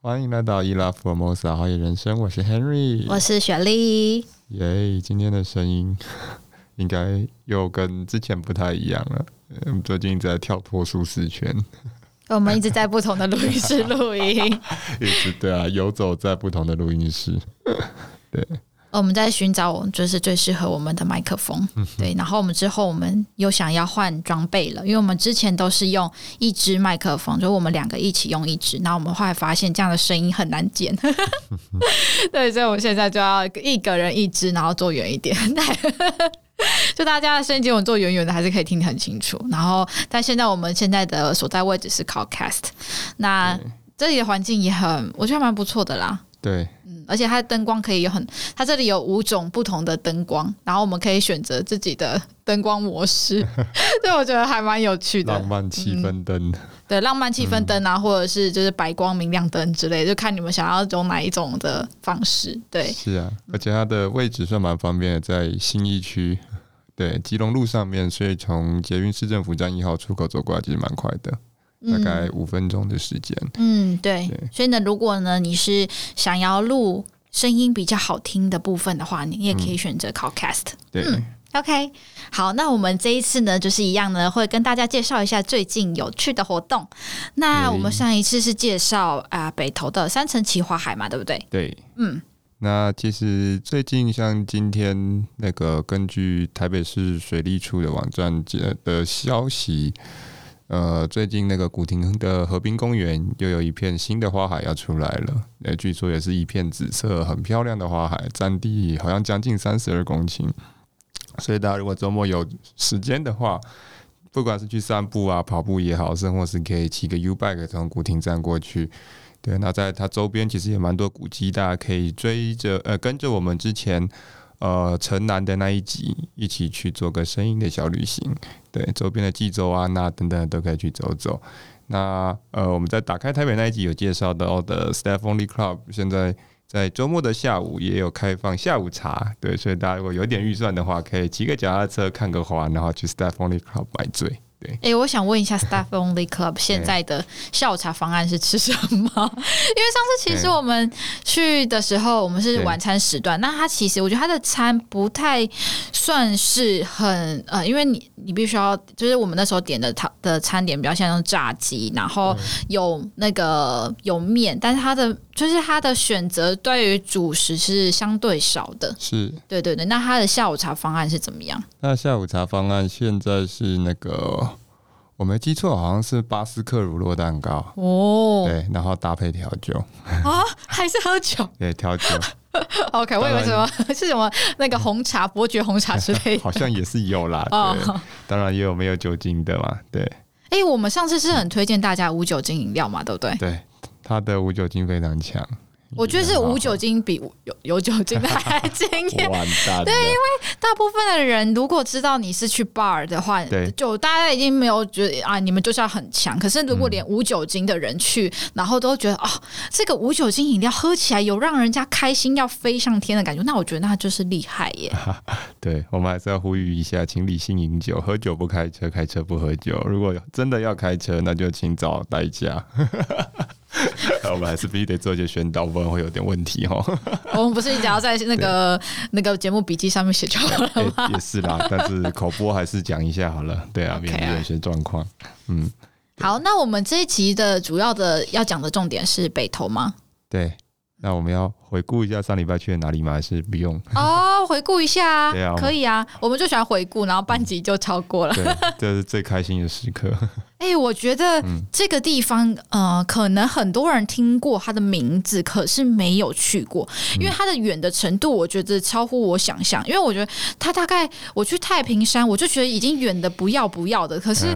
欢迎来到伊拉福尔摩斯好野人生，我是 Henry，我是雪莉。耶，yeah, 今天的声音 应该又跟之前不太一样了。我们最近一直在跳脱舒适圈，我们一直在不同的录音室录音，一直对啊，游走在不同的录音室，对。我们在寻找就是最适合我们的麦克风，对。然后我们之后我们又想要换装备了，因为我们之前都是用一支麦克风，就我们两个一起用一支。然后我们后来发现这样的声音很难剪，对，所以我们现在就要一个人一支，然后坐远一点，就大家的声音，我们坐远远的还是可以听得很清楚。然后，但现在我们现在的所在位置是靠 Cast，那这里的环境也很，我觉得蛮不错的啦。对。而且它的灯光可以有很，它这里有五种不同的灯光，然后我们可以选择自己的灯光模式，对，我觉得还蛮有趣的。浪漫气氛灯、嗯，对，浪漫气氛灯啊，嗯、或者是就是白光明亮灯之类，就看你们想要用哪一种的方式。对，是啊，而且它的位置算蛮方便的，在新义区，对，吉隆路上面，所以从捷运市政府站一号出口走过来其实蛮快的。大概五分钟的时间。嗯，对。对，所以呢，如果呢你是想要录声音比较好听的部分的话，你也可以选择靠 Cast。对。嗯，OK。好，那我们这一次呢，就是一样呢，会跟大家介绍一下最近有趣的活动。那我们上一次是介绍啊、呃、北投的三层奇花海嘛，对不对？对。嗯。那其实最近像今天那个根据台北市水利处的网站的消息。呃，最近那个古亭的河滨公园又有一片新的花海要出来了，呃，据说也是一片紫色，很漂亮的花海，占地好像将近三十二公顷。所以大家如果周末有时间的话，不管是去散步啊、跑步也好，甚或是可以骑个 U-bike 从古亭站过去。对，那在它周边其实也蛮多古迹，大家可以追着呃跟着我们之前。呃，城南的那一集，一起去做个声音的小旅行。对，周边的济州啊，那等等都可以去走走。那呃，我们在打开台北那一集有介绍到的 Stephony Club，现在在周末的下午也有开放下午茶。对，所以大家如果有点预算的话，可以骑个脚踏车看个花，然后去 Stephony Club 买醉。对，哎、欸，我想问一下，Staff Only Club 现在的下午茶方案是吃什么？因为上次其实我们去的时候，我们是晚餐时段，那它其实我觉得它的餐不太算是很呃，因为你你必须要，就是我们那时候点的它的餐点比较像炸鸡，然后有那个有面，但是它的就是他的选择对于主食是相对少的。是，对对对。那他的下午茶方案是怎么样？那下午茶方案现在是那个。我没记错，好像是巴斯克乳酪蛋糕哦，对，然后搭配调酒啊，还是喝酒？对，调酒。OK，我以为什么 是什么那个红茶、伯爵红茶之类的，好像也是有啦。对，当然也有没有酒精的嘛。对。哎、欸，我们上次是很推荐大家无酒精饮料嘛，对不对？对，它的无酒精非常强。我觉得是无酒精比有有酒精的还惊艳。对，因为大部分的人如果知道你是去 bar 的话，对，就大家已经没有觉得啊，你们就是要很强。可是如果连无酒精的人去，嗯、然后都觉得哦，这个无酒精饮料喝起来有让人家开心要飞上天的感觉，那我觉得那就是厉害耶。对，我们还是要呼吁一下，请理性饮酒，喝酒不开车，开车不喝酒。如果真的要开车，那就请找代驾。我们还是必须得做一些宣导，不然会有点问题哈。我们不是只要在那个那个节目笔记上面写就好了吗？欸？也是啦，但是口播还是讲一下好了。对啊，免得有些状况。嗯，好，那我们这一集的主要的要讲的重点是北投吗？对。那我们要回顾一下上礼拜去了哪里吗？还是不用？哦，回顾一下啊，对啊，可以啊，我们就喜欢回顾，然后半集就超过了，对，这是最开心的时刻。哎、欸，我觉得这个地方，呃，可能很多人听过它的名字，可是没有去过，因为它的远的程度，我觉得超乎我想象。因为我觉得它大概我去太平山，我就觉得已经远的不要不要的，可是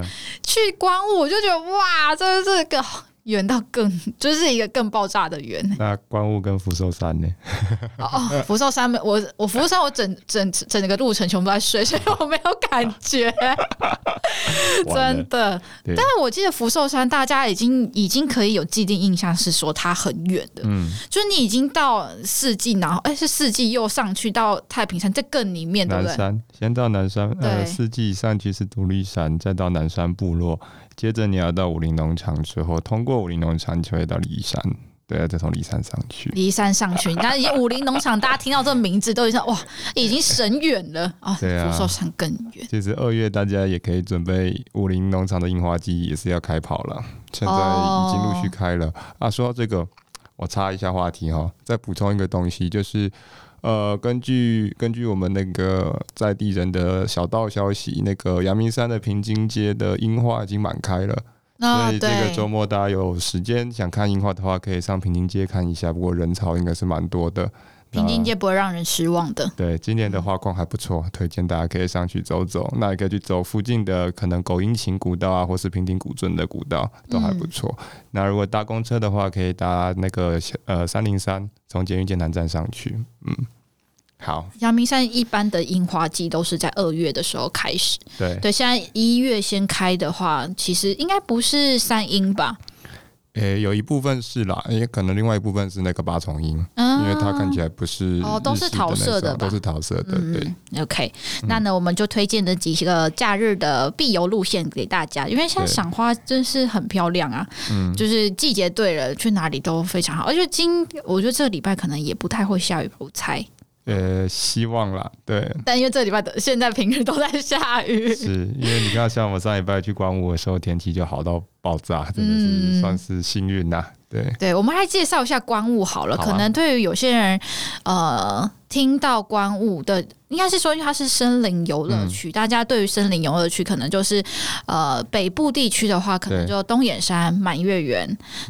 去光雾，我就觉得哇，这这个。远到更就是一个更爆炸的远。那观雾跟福寿山呢？哦，福寿山没我我福寿山我整整整个路程全部在睡，所以我没有感觉。真的，但是我记得福寿山大家已经已经可以有既定印象是说它很远的，嗯，就是你已经到四季，然后哎是四季又上去到太平山，这更里面对不对？南山先到南山，呃，四季上去是独立山，再到南山部落。接着你要到武陵农场之后，通过武陵农场就会到骊山。对啊，再从骊山上去。骊山上去，但是武陵农场，大家听到这个名字都已经哇，已经神远了 啊！对啊，福寿山更远。其实二月大家也可以准备武陵农场的樱花季，也是要开跑了。现在已经陆续开了、哦、啊。说到这个，我插一下话题哈，再补充一个东西，就是呃，根据根据我们那个在地人的小道消息，那个阳明山的平津街的樱花已经满开了。所以这个周末大家有时间想看樱花的话，可以上平津街看一下。不过人潮应该是蛮多的。平津街不会让人失望的。对，今年的花况还不错，推荐大家可以上去走走。那也可以去走附近的可能狗阴琴古道啊，或是平顶古镇的古道，都还不错。嗯、那如果搭公车的话，可以搭那个呃三零三，从捷运剑南站上去。嗯。好，阳明山一般的樱花季都是在二月的时候开始。对对，现在一月先开的话，其实应该不是三樱吧？诶、欸，有一部分是啦，也可能另外一部分是那个八重樱，嗯，因为它看起来不是哦，都是桃色的，都是桃色的。嗯、对，OK，那呢，我们就推荐这几个假日的必游路线给大家，因为现在赏花真是很漂亮啊。嗯，就是季节对了，去哪里都非常好。而且今我觉得这个礼拜可能也不太会下雨，我猜。呃，希望啦，对。但因为这礼拜的现在平日都在下雨，是因为你看，像我上礼拜去观雾的时候，天气就好到爆炸，真的是算是幸运呐。对，对，我们来介绍一下观雾好了。好啊、可能对于有些人，呃，听到观雾的，应该是说，因为它是森林游乐区，嗯、大家对于森林游乐区，可能就是呃，北部地区的话，可能就东眼山、满月园，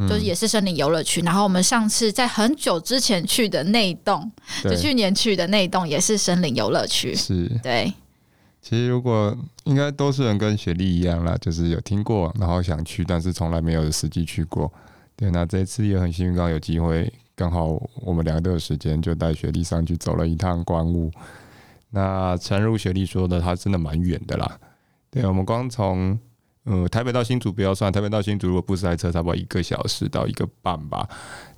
就是也是森林游乐区。然后我们上次在很久之前去的那栋，就去年去的那栋，也是森林游乐区。是，对。其实如果应该都是人跟雪莉一样啦，就是有听过，然后想去，但是从来没有实际去过。对，那这一次也很幸运，刚好有机会，刚好我们两个都有时间，就带雪莉上去走了一趟观雾。那诚如雪莉说的，它真的蛮远的啦。对，我们光从呃台北到新竹不要算，台北到新竹如果不塞车，差不多一个小时到一个半吧。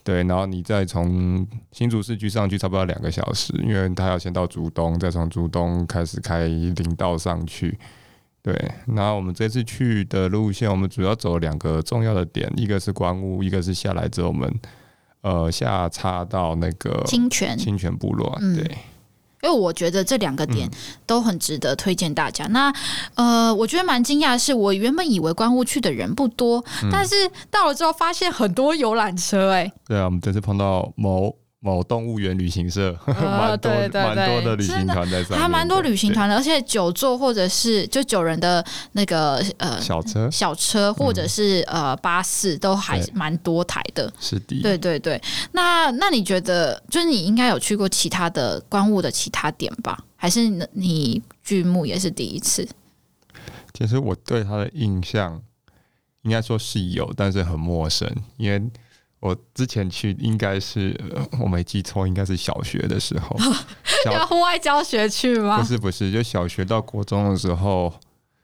对，然后你再从新竹市区上去，差不多两个小时，因为他要先到竹东，再从竹东开始开林道上去。对，那我们这次去的路线，我们主要走两个重要的点，一个是观雾，一个是下来之后我们呃下插到那个清泉清泉部落。嗯、对，因为我觉得这两个点都很值得推荐大家。嗯、那呃，我觉得蛮惊讶的是，我原本以为观雾去的人不多，嗯、但是到了之后发现很多游览车、欸。哎，对啊，我们这次碰到某。某动物园旅行社，蛮多蛮多的旅行团在上面，还蛮多旅行团的，而且九座或者是就九人的那个呃小车小车或者是呃巴士都还蛮多台的，是的，对对对。那那你觉得，就是你应该有去过其他的观雾的其他点吧？还是你剧目也是第一次？其实我对他的印象应该说是有，但是很陌生，因为。我之前去应该是我没记错，应该是小学的时候，要户外教学去吗？不是不是，就小学到国中的时候，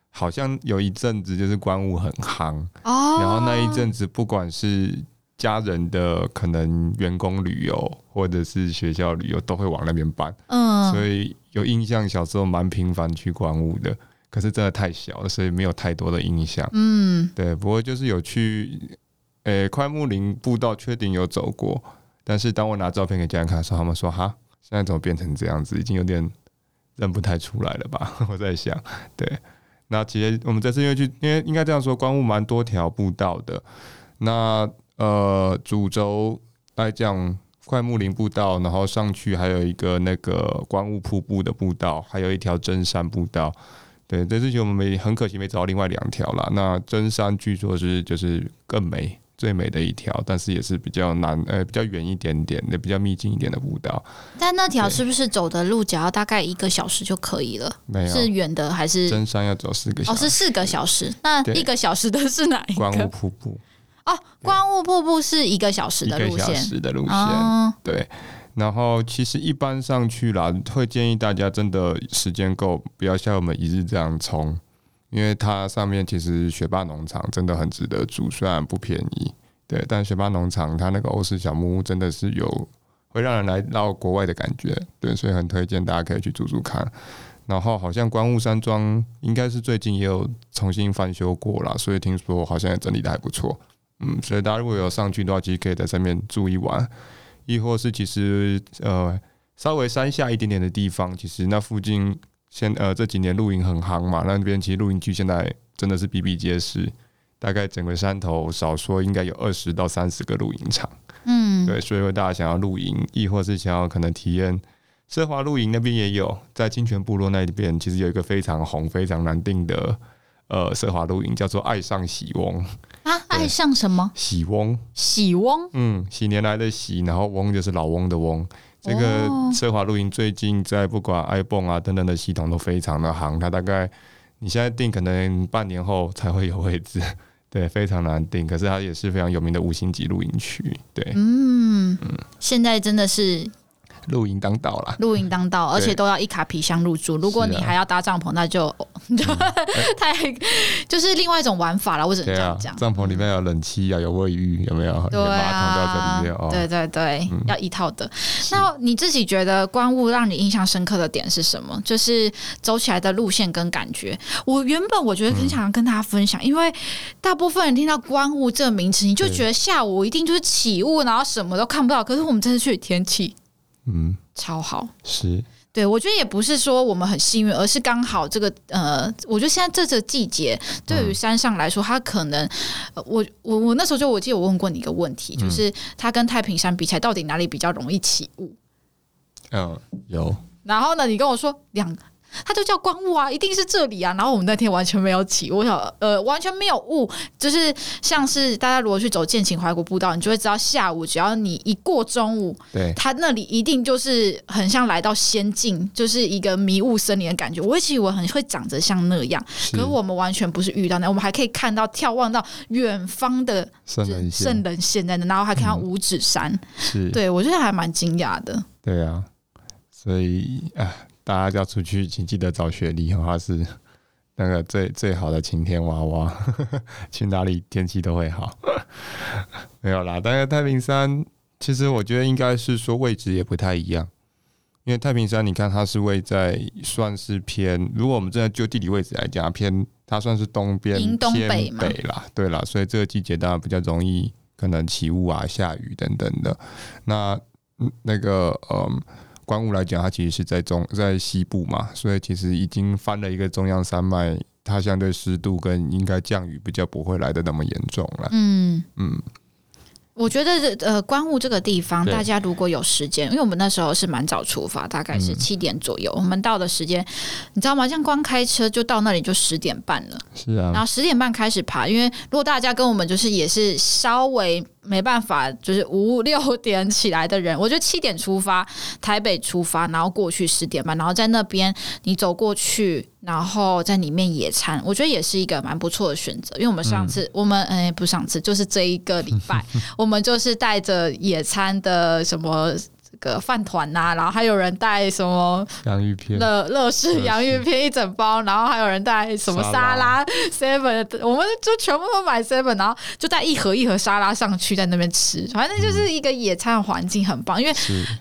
好像有一阵子就是关雾很夯哦。然后那一阵子，不管是家人的可能员工旅游，或者是学校旅游，都会往那边办。嗯，所以有印象，小时候蛮频繁去关雾的。可是真的太小了，所以没有太多的印象。嗯，对，不过就是有去。诶，快木林步道确定有走过，但是当我拿照片给家人看的时候，他们说：“哈，现在怎么变成这样子？已经有点认不太出来了吧？” 我在想，对，那其实我们这次因为去，因为应该这样说，关雾蛮多条步道的。那呃，主轴来讲，快木林步道，然后上去还有一个那个观雾瀑布的步道，还有一条真山步道。对，这次我们没很可惜没找到另外两条啦。那真山据说是就是更美。最美的一条，但是也是比较难，呃，比较远一点点的，比较秘境一点的步道。但那条是不是走的路只要大概一个小时就可以了？没有，是远的还是？真山要走四个小时。哦，是四个小时。那一个小时的是哪一个？观雾瀑布。哦，观雾瀑布是一个小时的路线。一个小时的路线。哦、对。然后其实一般上去啦，会建议大家真的时间够，不要像我们一日这样冲。因为它上面其实学霸农场真的很值得住，虽然不便宜，对，但学霸农场它那个欧式小木屋真的是有会让人来到国外的感觉，对，所以很推荐大家可以去住住看。然后好像观雾山庄应该是最近也有重新翻修过了，所以听说好像也整理得还不错，嗯，所以大家如果有上去的话，其实可以在上面住一晚，亦或是其实呃稍微山下一点点的地方，其实那附近现呃这几年露营很夯嘛，那边其实露营区现在真的是比比皆是，大概整个山头少说应该有二十到三十个露营场，嗯，对，所以说大家想要露营，亦或是想要可能体验。奢华露营那边也有，在金泉部落那边，其实有一个非常红、非常难定的呃奢华露营，叫做“爱上喜翁”啊，爱上什么？喜翁，喜翁，嗯，喜年来的喜，然后翁就是老翁的翁。这个奢华露营最近在不管 iPhone 啊等等的系统都非常的行，它大概你现在订可能半年后才会有位置，对，非常难订。可是它也是非常有名的五星级露营区，对，嗯嗯，现在真的是。露营当道啦，露营当道，而且都要一卡皮箱入住。如果你还要搭帐篷，那就、啊、太就是另外一种玩法了。我只能这样讲。帐、啊、篷里面有冷气啊，有卫浴，有没有？对啊，哦、对对对，嗯、要一套的。那你自己觉得观雾让你印象深刻的点是什么？就是走起来的路线跟感觉。我原本我觉得很想要跟大家分享，嗯、因为大部分人听到观雾这个名词，你就觉得下午一定就是起雾，然后什么都看不到。可是我们这次去天气。嗯，超好，是对，我觉得也不是说我们很幸运，而是刚好这个呃，我觉得现在这个季节对于山上来说，它可能，呃、我我我那时候就我记得我问过你一个问题，就是它跟太平山比起来，到底哪里比较容易起雾？嗯，有。然后呢，你跟我说两。它就叫光雾啊，一定是这里啊。然后我们那天完全没有起，我想呃完全没有雾，就是像是大家如果去走剑琴怀古步道，你就会知道下午只要你一过中午，对，它那里一定就是很像来到仙境，就是一个迷雾森林的感觉。我以为我很会长得像那样，可是我们完全不是遇到那，我们还可以看到眺望到远方的圣人圣人现在的，然后还看到五指山，嗯、是对我觉得还蛮惊讶的。对啊，所以啊。大家要出去，请记得找雪梨，它是那个最最好的晴天娃娃。去哪里天气都会好。没有啦，但是太平山其实我觉得应该是说位置也不太一样，因为太平山你看它是位在算是偏，如果我们真的就地理位置来讲，偏它算是东边偏北啦，对啦，所以这个季节当然比较容易可能起雾啊、下雨等等的。那那个嗯。观雾来讲，它其实是在中在西部嘛，所以其实已经翻了一个中央山脉，它相对湿度跟应该降雨比较不会来的那么严重了。嗯嗯。我觉得呃，关雾这个地方，大家如果有时间，因为我们那时候是蛮早出发，大概是七点左右，嗯、我们到的时间，你知道吗？像光开车就到那里就十点半了。是啊。然后十点半开始爬，因为如果大家跟我们就是也是稍微没办法，就是五六点起来的人，我觉得七点出发，台北出发，然后过去十点半，然后在那边你走过去。然后在里面野餐，我觉得也是一个蛮不错的选择。因为我们上次，嗯、我们哎，不上次，就是这一个礼拜，我们就是带着野餐的什么。个饭团呐，然后还有人带什么洋芋片，乐乐事洋芋片一整包，然后还有人带什么沙拉。seven，我们就全部都买 seven，然后就带一盒一盒沙拉上去，在那边吃，反正就是一个野餐环境很棒，因为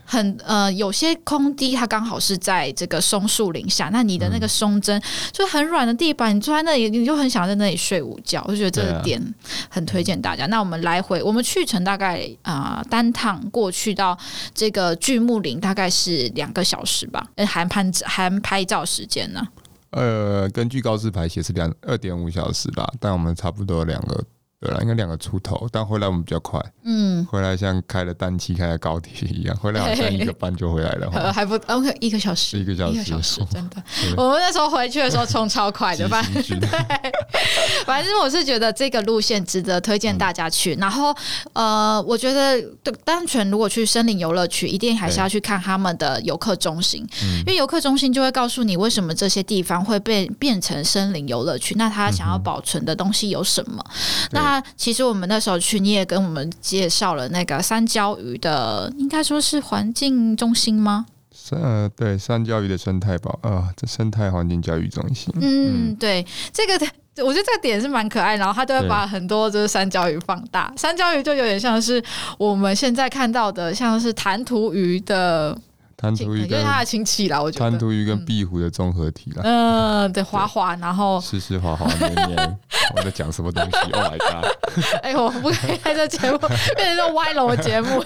很呃有些空地它刚好是在这个松树林下，那你的那个松针就很软的地板，你坐在那里你就很想在那里睡午觉，我就觉得这个点很推荐大家。那我们来回我们去程大概啊、呃、单趟过去到这个。巨木林大概是两个小时吧，含拍含拍照时间呢？呃，根据告示牌写是两二点五小时吧，但我们差不多两个。对了，应该两个出头，但回来我们比较快。嗯，回来像开了单期、开了高铁一样，回来好像一个班就回来了。还不 OK，一个小时，一个小时，一个小时，真的。我们那时候回去的时候冲超快的，反正 对，反正我是觉得这个路线值得推荐大家去。嗯、然后呃，我觉得单纯如果去森林游乐区，一定还是要去看他们的游客中心，因为游客中心就会告诉你为什么这些地方会被变成森林游乐区，那他想要保存的东西有什么？嗯、那那其实我们那时候去，你也跟我们介绍了那个三焦鱼的，应该说是环境中心吗？呃，对，三焦鱼的生态保啊，这生态环境教育中心。嗯，对，这个我觉得这个点是蛮可爱，然后他都会把很多就是三焦鱼放大，三焦鱼就有点像是我们现在看到的，像是弹涂鱼的。滩涂鱼跟他的亲戚啦，我觉得滩涂鱼跟壁虎的综合体啦。嗯，对，滑滑，然后湿湿滑滑黏黏，我在讲什么东西？Oh my god！哎，我不可以在这节目变成这种歪楼的节目。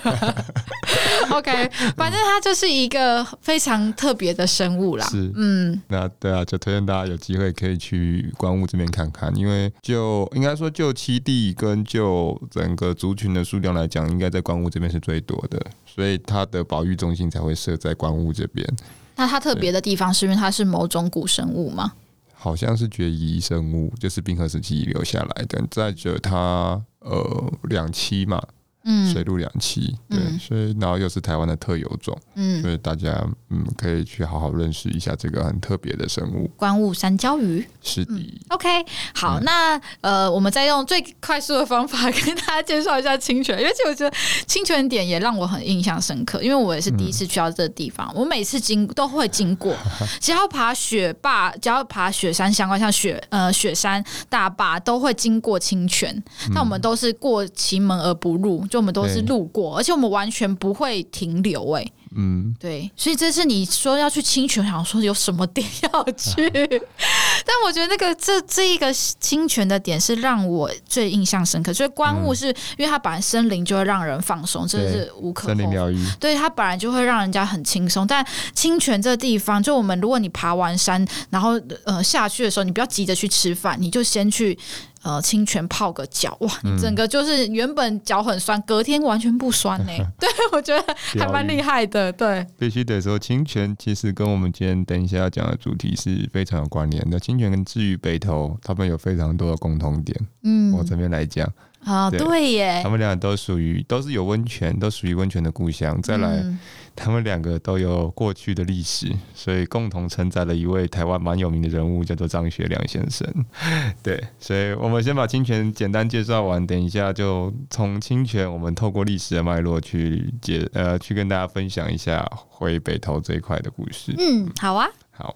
OK，反正它就是一个非常特别的生物啦。是，嗯，那对啊，就推荐大家有机会可以去观雾这边看看，因为就应该说就栖地跟就整个族群的数量来讲，应该在观雾这边是最多的，所以它的保育中心才会设在观雾这边。那它特别的地方是因为它是某种古生物吗？好像是绝遗生物，就是冰河时期遗留下来的。再者它，它呃两栖嘛。嗯，水陆两栖，对，嗯、所以然后又是台湾的特有种，嗯，所以大家嗯可以去好好认识一下这个很特别的生物——观雾山椒鱼。是的、嗯、OK，好，嗯、那呃，我们再用最快速的方法跟大家介绍一下清泉，因为其实我觉得清泉点也让我很印象深刻，因为我也是第一次去到这个地方，嗯、我每次经都会经过，只要爬雪霸，只要爬雪山相关，像雪呃雪山大坝，都会经过清泉，那、嗯、我们都是过其门而不入。就我们都是路过，而且我们完全不会停留、欸，哎，嗯，对，所以这次你说要去清泉，想说有什么点要去？但我觉得那个这这一个清泉的点是让我最印象深刻，所以观雾是因为它本来森林就会让人放松，这是无可厚非。森林疗愈，对，它本来就会让人家很轻松。但清泉这地方，就我们如果你爬完山，然后呃下去的时候，你不要急着去吃饭，你就先去。呃，清泉泡个脚，哇，你整个就是原本脚很酸，隔天完全不酸呢。对，我觉得还蛮厉害的。对，必须得说，清泉其实跟我们今天等一下要讲的主题是非常有关联的。清泉跟治愈北投，他们有非常多的共同点。嗯，我这边来讲。啊，对，对耶，他们俩都属于都是有温泉，都属于温泉的故乡。再来，嗯、他们两个都有过去的历史，所以共同承载了一位台湾蛮有名的人物，叫做张学良先生。对，所以我们先把清泉简单介绍完，等一下就从清泉，我们透过历史的脉络去解呃，去跟大家分享一下回北投这一块的故事。嗯，好啊，好。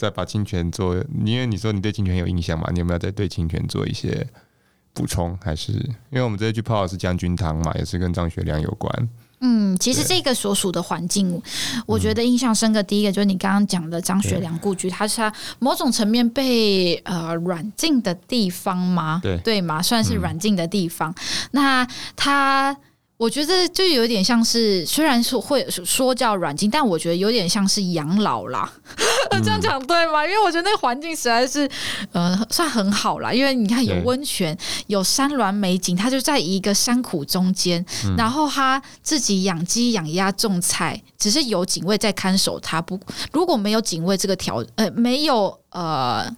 再把清泉做，因为你说你对清泉有印象嘛？你有没有再对清泉做一些补充？还是因为我们这次去泡的是将军汤嘛，也是跟张学良有关。嗯，其实这个所属的环境，我觉得印象深刻。第一个就是你刚刚讲的张学良故居，对它是他某种层面被呃软禁的地方吗？对对嘛，算是软禁的地方。嗯、那他。我觉得就有点像是，虽然说会说叫软禁，但我觉得有点像是养老啦。嗯、这样讲对吗？因为我觉得那个环境实在是，呃，算很好啦。因为你看有温泉，有山峦美景，它就在一个山谷中间，嗯、然后他自己养鸡养鸭种菜，只是有警卫在看守他。不，如果没有警卫这个条，呃，没有呃。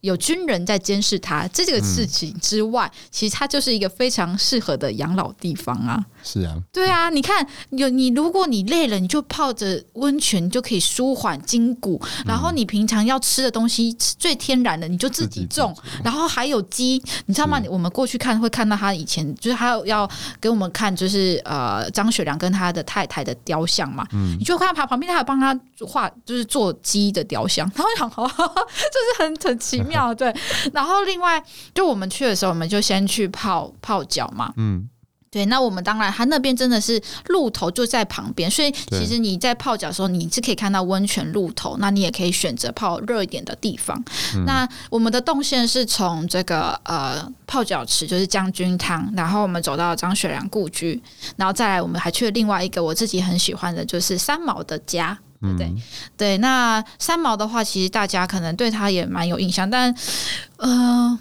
有军人在监视他这个事情之外，嗯、其实它就是一个非常适合的养老地方啊。是啊，对啊，你看有你，如果你累了，你就泡着温泉，就可以舒缓筋骨。嗯、然后你平常要吃的东西最天然的，你就自己种。己然后还有鸡，你知道吗？我们过去看会看到他以前就是他要给我们看，就是呃张学良跟他的太太的雕像嘛。嗯，你就看他旁边，他有帮他画，就是做鸡的雕像。然后想，哈哈，就是很很奇妙。对，然后另外就我们去的时候，我们就先去泡泡脚嘛。嗯，对。那我们当然，它那边真的是鹿头就在旁边，所以其实你在泡脚的时候，你是可以看到温泉鹿头。那你也可以选择泡热一点的地方。嗯、那我们的动线是从这个呃泡脚池，就是将军汤，然后我们走到张雪良故居，然后再来我们还去了另外一个我自己很喜欢的，就是三毛的家。对对对，那三毛的话，其实大家可能对他也蛮有印象，但呃，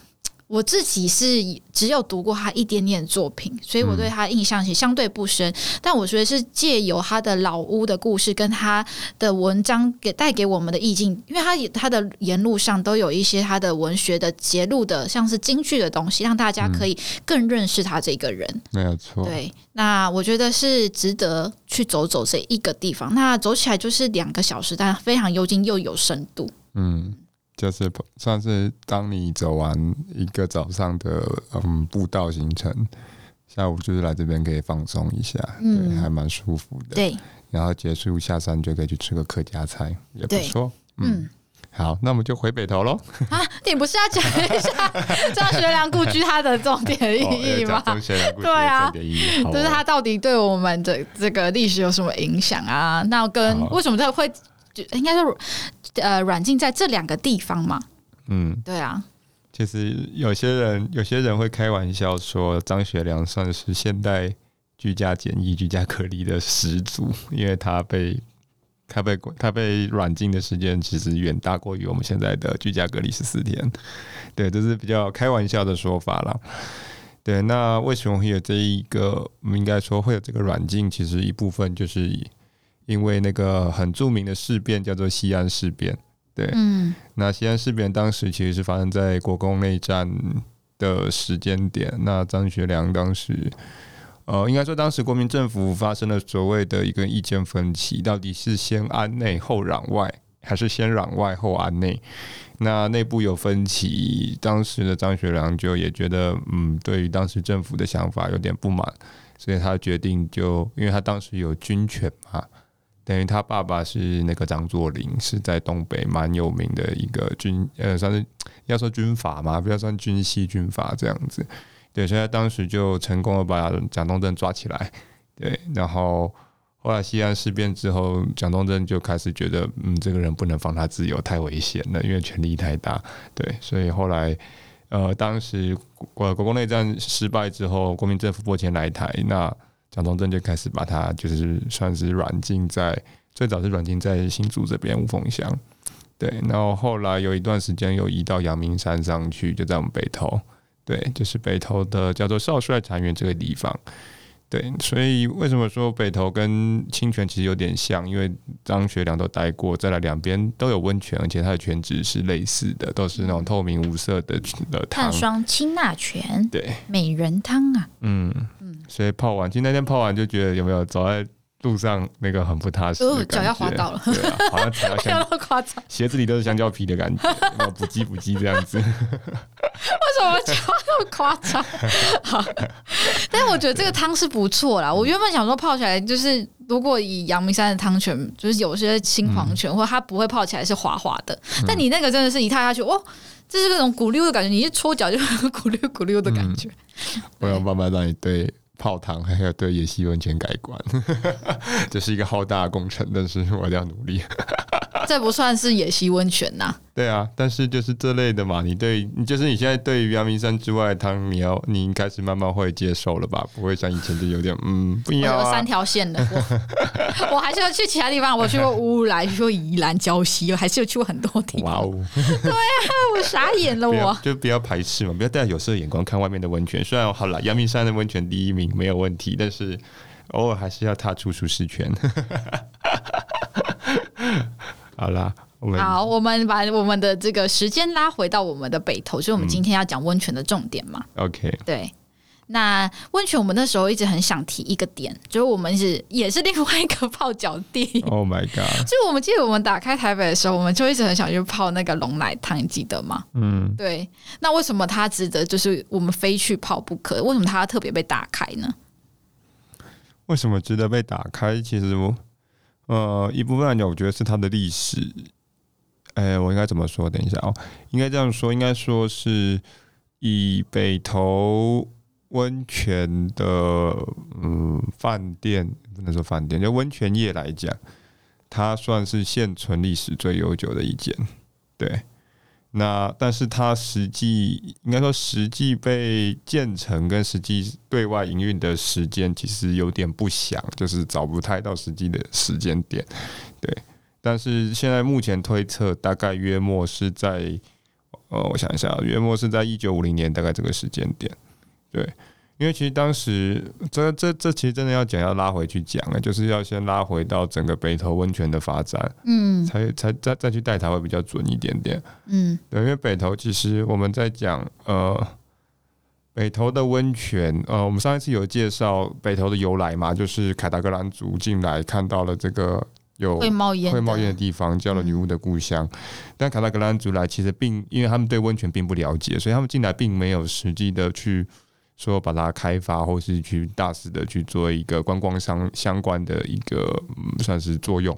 我自己是只有读过他一点点作品，所以我对他印象其实相对不深。但我觉得是借由他的老屋的故事跟他的文章给带给我们的意境，因为他他的沿路上都有一些他的文学的节录的，像是京剧的东西，让大家可以更认识他这个人。没有错，对。那我觉得是值得去走走这一个地方。那走起来就是两个小时，但非常幽静又有深度。嗯，就是算是当你走完一个早上的嗯步道行程，下午就是来这边可以放松一下，嗯，对，还蛮舒服的。对，然后结束下山就可以去吃个客家菜，也不错。嗯。嗯好，那我们就回北头喽。啊，你不是要讲一下张学良故居它的 重点意义吗？对啊，就是它到底对我们的这个历史有什么影响啊？那跟为什么这会就应该是呃软禁在这两个地方嘛？嗯，对啊。其实有些人有些人会开玩笑说，张学良算是现代居家检疫、居家隔离的始祖，因为他被。他被他被软禁的时间其实远大过于我们现在的居家隔离十四天，对，这是比较开玩笑的说法了。对，那为什么会有这一个？我们应该说会有这个软禁，其实一部分就是因为那个很著名的事变叫做西安事变。对，嗯，那西安事变当时其实是发生在国共内战的时间点。那张学良当时。呃，应该说当时国民政府发生了所谓的一个意见分歧，到底是先安内后攘外，还是先攘外后安内？那内部有分歧，当时的张学良就也觉得，嗯，对于当时政府的想法有点不满，所以他决定就，因为他当时有军权嘛，等于他爸爸是那个张作霖，是在东北蛮有名的一个军，呃，算是要说军阀嘛，不要算军系军阀这样子。对，所以他当时就成功的把蒋中正抓起来，对，然后后来西安事变之后，蒋中正就开始觉得，嗯，这个人不能放他自由，太危险了，因为权力太大，对，所以后来，呃，当时国国共内战失败之后，国民政府播迁来台，那蒋中正就开始把它就是算是软禁在，最早是软禁在新竹这边五峰乡，对，然后后来有一段时间又移到阳明山上去，就在我们北投。对，就是北投的叫做少帅禅园这个地方。对，所以为什么说北投跟清泉其实有点像？因为张学良都待过，再来两边都有温泉，而且它的泉质是类似的，都是那种透明无色的的汤。碳酸氢钠泉，对，美人汤啊。嗯嗯，所以泡完，其实那天泡完就觉得有没有走在路上那个很不踏实，哦，脚要滑倒了，对啊，好像踩到香蕉，鞋子里都是香蕉皮的感觉，补鸡补鸡这样子。为什么讲话那么夸张？好，但是我觉得这个汤是不错啦。我原本想说泡起来，就是如果以阳明山的汤泉，就是有些青黄泉，嗯、或者它不会泡起来是滑滑的。嗯、但你那个真的是一踏下去，哦，这是那种咕溜的感觉，你一搓脚就咕溜咕溜的感觉。嗯、我要慢慢让你对泡汤还要 对野溪温泉改观，这是一个浩大的工程，但是我一定要努力。这不算是野溪温泉呐。对啊，但是就是这类的嘛，你对你就是你现在对于阳明山之外的汤，你要你开始慢慢会接受了吧？不会像以前就有点嗯不一样、啊。有三条线的，我我还是要去其他地方，我去过乌来，去过宜兰、礁溪，我还是有去过很多地方。哇哦！对啊，我傻眼了，我就不要排斥嘛，不要带有色眼光看外面的温泉。虽然好了，阳明山的温泉第一名没有问题，但是偶尔还是要踏出舒适圈。好啦，我们好，我们把我们的这个时间拉回到我们的北投，就是我们今天要讲温泉的重点嘛。嗯、OK，对，那温泉我们那时候一直很想提一个点，就是我们是也是另外一个泡脚地。Oh my god！就我们记得我们打开台北的时候，我们就一直很想去泡那个龙奶汤，你记得吗？嗯，对。那为什么它值得就是我们非去泡不可？为什么它要特别被打开呢？为什么值得被打开？其实我。呃，一部分来讲，我觉得是它的历史。哎、我应该怎么说？等一下哦，应该这样说，应该说是以北投温泉的嗯饭店，不能说饭店，就温泉业来讲，它算是现存历史最悠久的一间，对。那但是它实际应该说实际被建成跟实际对外营运的时间其实有点不详，就是找不太到实际的时间点。对，但是现在目前推测大概月末是在，呃，我想一下，月末是在一九五零年大概这个时间点。对。因为其实当时这这这其实真的要讲要拉回去讲啊，就是要先拉回到整个北投温泉的发展，嗯，才才再再去带它会比较准一点点，嗯，对，因为北投其实我们在讲呃北投的温泉，呃，我们上一次有介绍北投的由来嘛，就是凯达格兰族进来看到了这个有会冒烟会冒烟的地方，叫了女巫的故乡，嗯、但凯达格兰族来其实并因为他们对温泉并不了解，所以他们进来并没有实际的去。说把它开发，或是去大肆的去做一个观光相相关的一个、算是作用，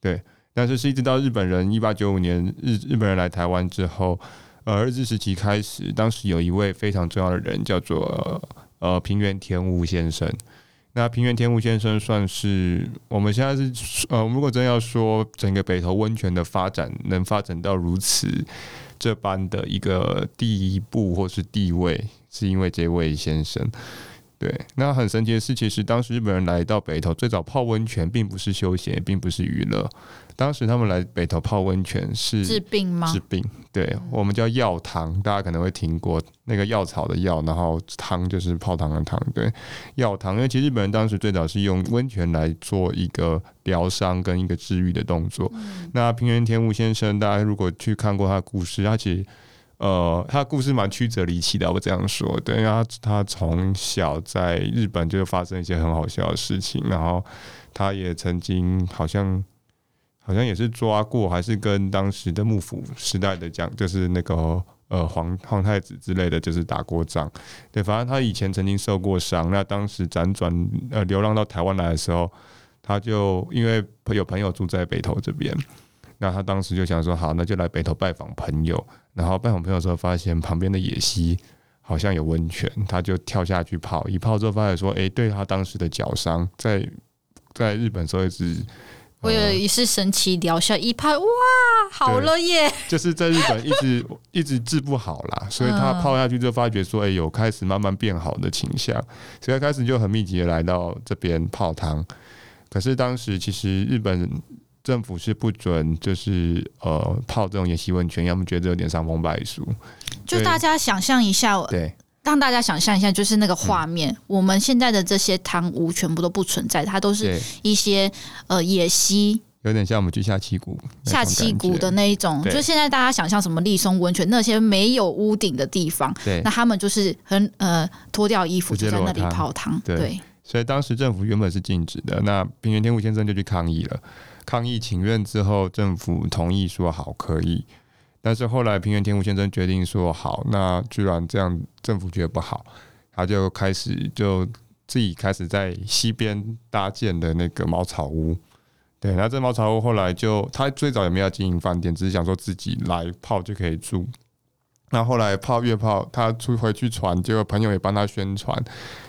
对。但是是一直到日本人一八九五年日日本人来台湾之后，呃，日治时期开始，当时有一位非常重要的人叫做呃平原天屋先生。那平原天屋先生算是我们现在是呃，如果真要说整个北投温泉的发展能发展到如此这般的一个第一步或是地位，是因为这位先生。对，那很神奇的是，其实当时日本人来到北投，最早泡温泉并不是休闲，并不是娱乐。当时他们来北投泡温泉是治病吗？治病，对，我们叫药汤，大家可能会听过那个药草的药，然后汤就是泡汤的汤，对，药汤。因为其实日本人当时最早是用温泉来做一个疗伤跟一个治愈的动作。嗯、那平原天吾先生，大家如果去看过他的故事，他其实。呃，他的故事蛮曲折离奇的，我这样说，对，因为他他从小在日本就发生一些很好笑的事情，然后他也曾经好像好像也是抓过，还是跟当时的幕府时代的讲，就是那个呃皇皇太子之类的，就是打过仗，对，反正他以前曾经受过伤，那当时辗转呃流浪到台湾来的时候，他就因为有朋友住在北投这边。那他当时就想说，好，那就来北投拜访朋友。然后拜访朋友的时候，发现旁边的野溪好像有温泉，他就跳下去泡。一泡之后，发现说，哎、欸，对他当时的脚伤，在在日本时候一直，我有一次神奇疗效，一拍哇，好了耶！就是在日本一直一直治不好啦，所以他泡下去之后，发觉说，哎、欸，有开始慢慢变好的倾向，所以他开始就很密集的来到这边泡汤。可是当时其实日本。政府是不准，就是呃泡这种野溪温泉，要么觉得有点伤风败俗。就大家想象一下，对，让大家想象一下，就是那个画面。嗯、我们现在的这些汤屋全部都不存在，它都是一些呃野溪，有点像我们去下七谷、下七谷的那一种。就现在大家想象什么立松温泉那些没有屋顶的地方，对，那他们就是很呃脱掉衣服就在那里泡汤，对，所以当时政府原本是禁止的，那平原天屋先生就去抗议了。抗议请愿之后，政府同意说好可以，但是后来平原天福先生决定说好，那居然这样政府觉得不好，他就开始就自己开始在西边搭建的那个茅草屋。对，那这茅草屋后来就他最早也没有经营饭店，只是想说自己来泡就可以住。那后来泡越泡，他出回去传，结果朋友也帮他宣传，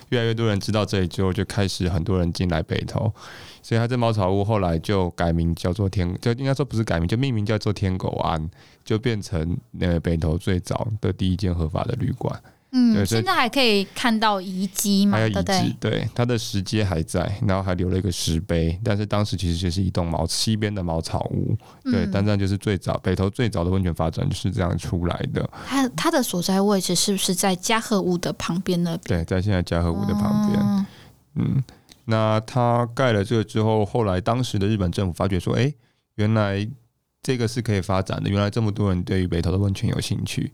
越来越多人知道这里之后，就开始很多人进来北投。所以，他这茅草屋后来就改名叫做天，就应该说不是改名，就命名叫做天狗庵，就变成那个北投最早的第一间合法的旅馆。嗯，现在还可以看到遗迹嘛？还有遗址，对，它的石阶还在，然后还留了一个石碑。但是当时其实就是一栋茅西边的茅草屋，对，嗯、但这样就是最早北投最早的温泉发展就是这样出来的。它它的所在位置是不是在嘉禾屋的旁边呢？对，在现在嘉禾屋的旁边。嗯。嗯那他盖了这个之后，后来当时的日本政府发觉说，哎、欸，原来这个是可以发展的，原来这么多人对于北投的温泉有兴趣，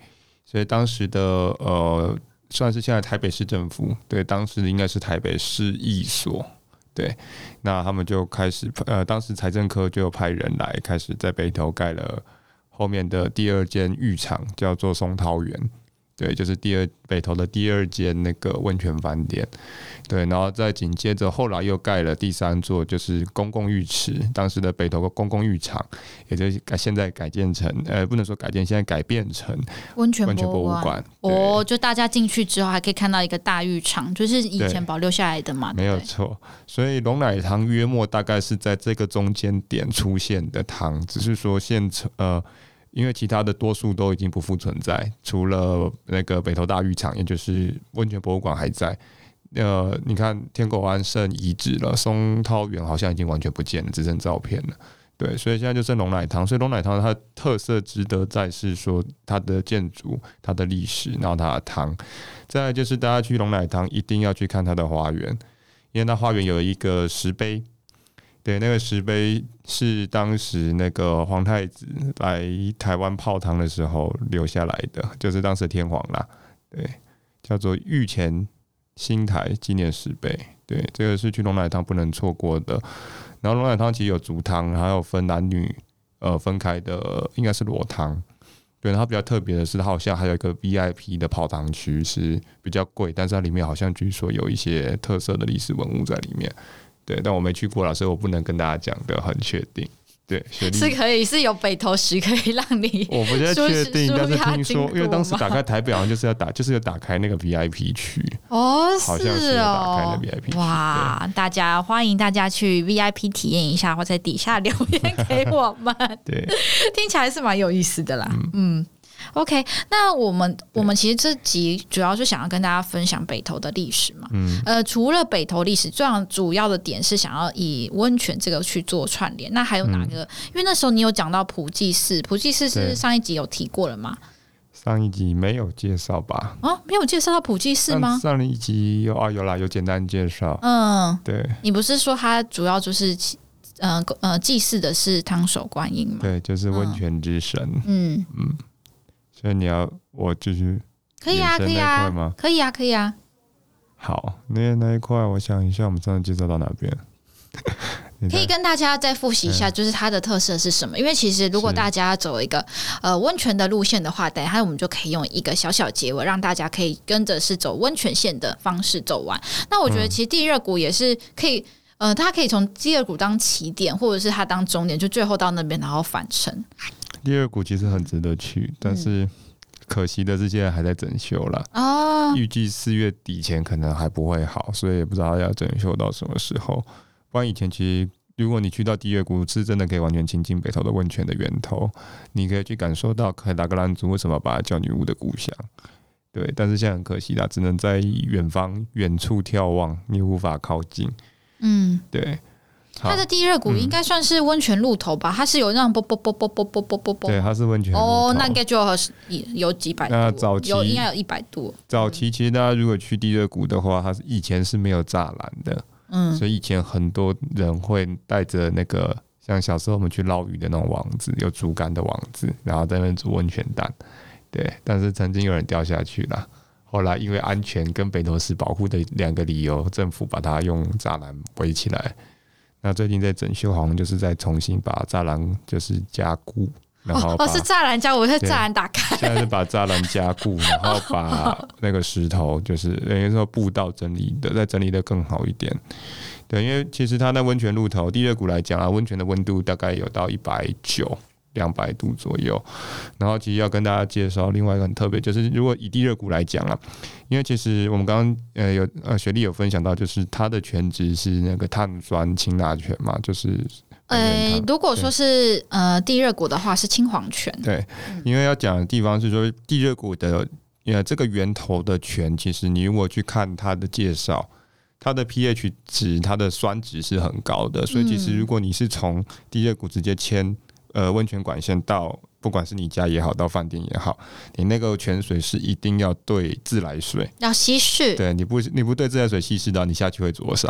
所以当时的呃，算是现在台北市政府，对，当时应该是台北市役所，对，那他们就开始呃，当时财政科就派人来，开始在北投盖了后面的第二间浴场，叫做松涛园。对，就是第二北投的第二间那个温泉饭店，对，然后再紧接着后来又盖了第三座，就是公共浴池，当时的北投的公共浴场，也就是改现在改建成，呃，不能说改建，现在改变成温泉温泉博物馆。哦，就大家进去之后还可以看到一个大浴场，就是以前保留下来的嘛，没有错。所以龙奶汤约莫大概是在这个中间点出现的汤，只是说现成呃。因为其他的多数都已经不复存在，除了那个北投大浴场，也就是温泉博物馆还在。呃，你看天狗庵剩遗址了，松涛园好像已经完全不见了，只剩照片了。对，所以现在就剩龙奶汤。所以龙奶汤它特色值得在是说它的建筑、它的历史，然后它的汤。再就是大家去龙奶汤一定要去看它的花园，因为它花园有一个石碑。对，那个石碑是当时那个皇太子来台湾泡汤的时候留下来的，就是当时天皇啦。对，叫做御前新台纪念石碑。对，这个是去龙奶汤不能错过的。然后龙奶汤其实有足汤，还有分男女呃分开的，应该是裸汤。对，然后比较特别的是，它好像还有一个 VIP 的泡汤区是比较贵，但是它里面好像据说有一些特色的历史文物在里面。对，但我没去过了，所以我不能跟大家讲的很确定。对，是可以是有北投石可以让你，我不太确定，但是听说，因为当时打开台北好像就是要打，就是要打开那个 VIP 区 哦，好像是要打开那 VIP 区。哇，大家欢迎大家去 VIP 体验一下，或在底下留言给我们。对，听起来是蛮有意思的啦。嗯。嗯 OK，那我们我们其实这集主要是想要跟大家分享北投的历史嘛。嗯。呃，除了北投历史，这样主要的点是想要以温泉这个去做串联。那还有哪个？嗯、因为那时候你有讲到普济寺，普济寺是上一集有提过了吗？上一集没有介绍吧？啊，没有介绍到普济寺吗？上一集有啊，有啦，有简单介绍。嗯，对。你不是说它主要就是呃呃祭祀的是汤守观音吗？对，就是温泉之神。嗯嗯。嗯所以你要我继续可以啊，可以啊，可以啊，可以啊。好，那那一块，我想一下，我们上次介绍到哪边？可以跟大家再复习一下，就是它的特色是什么？嗯、因为其实如果大家走一个呃温泉的路线的话，等一下我们就可以用一个小小结尾，让大家可以跟着是走温泉线的方式走完。那我觉得其实地热谷也是可以，呃，它可以从地热谷当起点，或者是它当终点，就最后到那边然后返程。第二股其实很值得去，但是可惜的是现在还在整修了。哦，预计四月底前可能还不会好，所以也不知道要整修到什么时候。不然以前其实，如果你去到第二谷，是真的可以完全亲近北投的温泉的源头，你可以去感受到凯达格兰族为什么把它叫女巫的故乡。对，但是现在很可惜啦，只能在远方远处眺望，你无法靠近。嗯，对。它的地热谷应该算是温泉露头吧？它是有那种啵啵啵啵啵啵啵啵啵。对，它是温泉。哦，那应该就有几百度。那早期有应该有一百度。早期其实大家如果去地热谷的话，它是以前是没有栅栏的。嗯。所以以前很多人会带着那个像小时候我们去捞鱼的那种网子，有竹竿的网子，然后在那边煮温泉蛋。对。但是曾经有人掉下去了，后来因为安全跟北投市保护的两个理由，政府把它用栅栏围起来。那最近在整修，好像就是在重新把栅栏就是加固，然后哦是栅栏加固，是栅栏打开，现在是把栅栏加固，然后把那个石头就是等于说步道整理的，再整理的更好一点。对，因为其实它那温泉路头，地热谷来讲啊，温泉的温度大概有到一百九。两百度左右，然后其实要跟大家介绍另外一个很特别，就是如果以地热股来讲啊，因为其实我们刚刚呃有呃雪莉有分享到，就是它的全值是那个碳酸氢钠泉嘛，就是呃如果说是呃地热股的话是青黄泉，对，因为要讲的地方是说地热股的呃这个源头的泉，其实你如果去看它的介绍，它的 pH 值它的酸值是很高的，所以其实如果你是从地热股直接牵。呃，温泉管线到不管是你家也好，到饭店也好，你那个泉水是一定要对自来水，要稀释。对，你不你不对自来水稀释的，你下去会灼伤。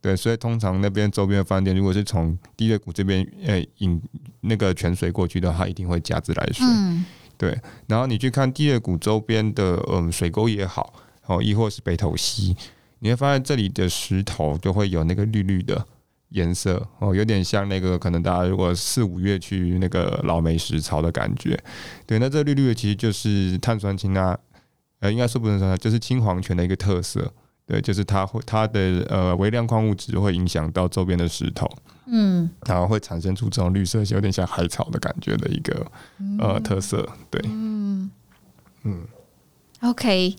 对，所以通常那边周边的饭店，如果是从低热谷这边呃引那个泉水过去的话，一定会加自来水。嗯，对。然后你去看低热谷周边的嗯水沟也好，哦，亦或是北投溪，你会发现这里的石头就会有那个绿绿的。颜色哦，有点像那个，可能大家如果四五月去那个老梅石槽的感觉，对，那这绿绿的其实就是碳酸氢钠，呃，应该说不能说，就是青黄泉的一个特色，对，就是它会它的呃微量矿物质会影响到周边的石头，嗯，然后会产生出这种绿色，有点像海草的感觉的一个呃特色，对，嗯。嗯，OK。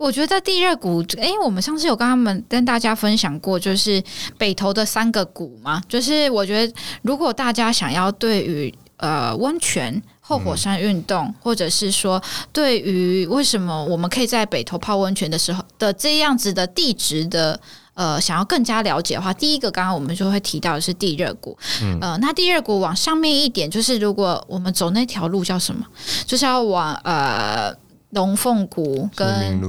我觉得在地热股，哎、欸，我们上次有跟他们跟大家分享过，就是北投的三个股嘛。就是我觉得，如果大家想要对于呃温泉、后火山运动，嗯、或者是说对于为什么我们可以在北投泡温泉的时候的这样子的地质的呃想要更加了解的话，第一个刚刚我们就会提到的是地热谷。嗯、呃，那地热谷往上面一点，就是如果我们走那条路叫什么，就是要往呃龙凤谷跟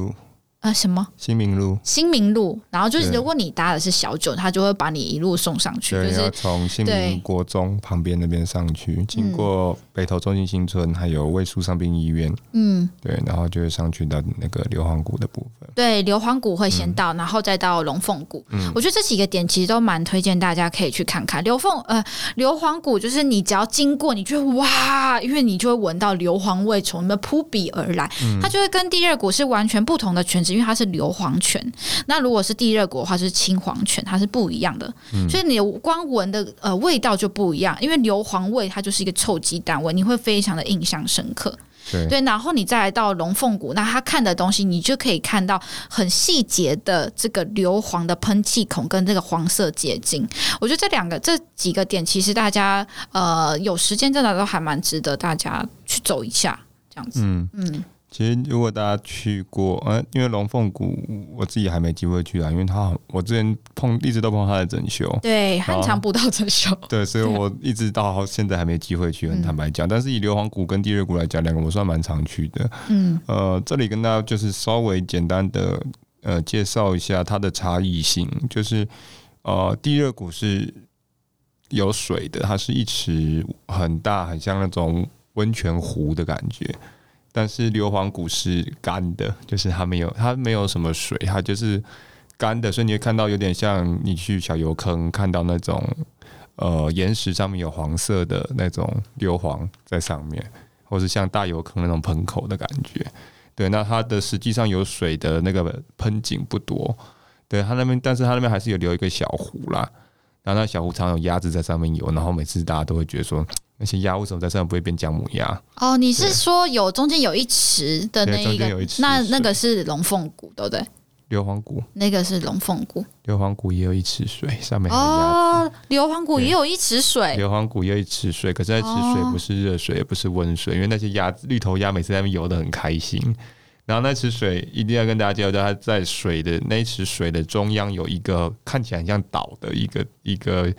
呃，什么？新民路，新民路。然后就是，如果你搭的是小九，他就会把你一路送上去。对，就是从新明国中旁边那边上去，经过北投中心新村，还有卫戍伤兵医院。嗯，对，然后就会上去到那个硫磺谷的部分。对，硫磺谷会先到，然后再到龙凤谷。嗯，我觉得这几个点其实都蛮推荐大家可以去看看。硫凤呃，硫磺谷就是你只要经过，你就会哇，因为你就会闻到硫磺味从那扑鼻而来。嗯，它就会跟第二谷是完全不同的泉质。因为它是硫磺泉，那如果是地热谷的话，是青黄泉，它是不一样的。嗯、所以你光闻的呃味道就不一样，因为硫磺味它就是一个臭鸡蛋味，你会非常的印象深刻。对，对，然后你再来到龙凤谷，那他看的东西，你就可以看到很细节的这个硫磺的喷气孔跟这个黄色结晶。我觉得这两个这几个点，其实大家呃有时间真的都还蛮值得大家去走一下这样子。嗯嗯。其实，如果大家去过，嗯，因为龙凤谷我自己还没机会去啊，因为他我之前碰一直都碰他的整修，对，汉长步道整修，对，所以我一直到现在还没机会去，很坦白讲。嗯、但是以硫磺谷跟地热谷来讲，两个我算蛮常去的，嗯，呃，这里跟大家就是稍微简单的呃介绍一下它的差异性，就是呃，地热谷是有水的，它是一池很大，很像那种温泉湖的感觉。但是硫磺谷是干的，就是它没有它没有什么水，它就是干的，所以你会看到有点像你去小油坑看到那种呃岩石上面有黄色的那种硫磺在上面，或是像大油坑那种喷口的感觉。对，那它的实际上有水的那个喷井不多，对，它那边，但是它那边还是有留一个小湖啦，然后那小湖常有鸭子在上面游，然后每次大家都会觉得说。那些鸭为什么在上面不会变姜母鸭？哦，你是说有中间有一池的那一个？一那那个是龙凤谷，对不对？硫磺谷，那个是龙凤谷。硫磺谷也有一池水，上面哦，硫磺谷也有一池水。硫磺谷也有一池水，可是那池水不是热水，也不是温水，因为那些鸭绿头鸭每次在那边游的很开心。然后那池水一定要跟大家介绍，它在水的那池水的中央有一个看起来很像岛的一个一个。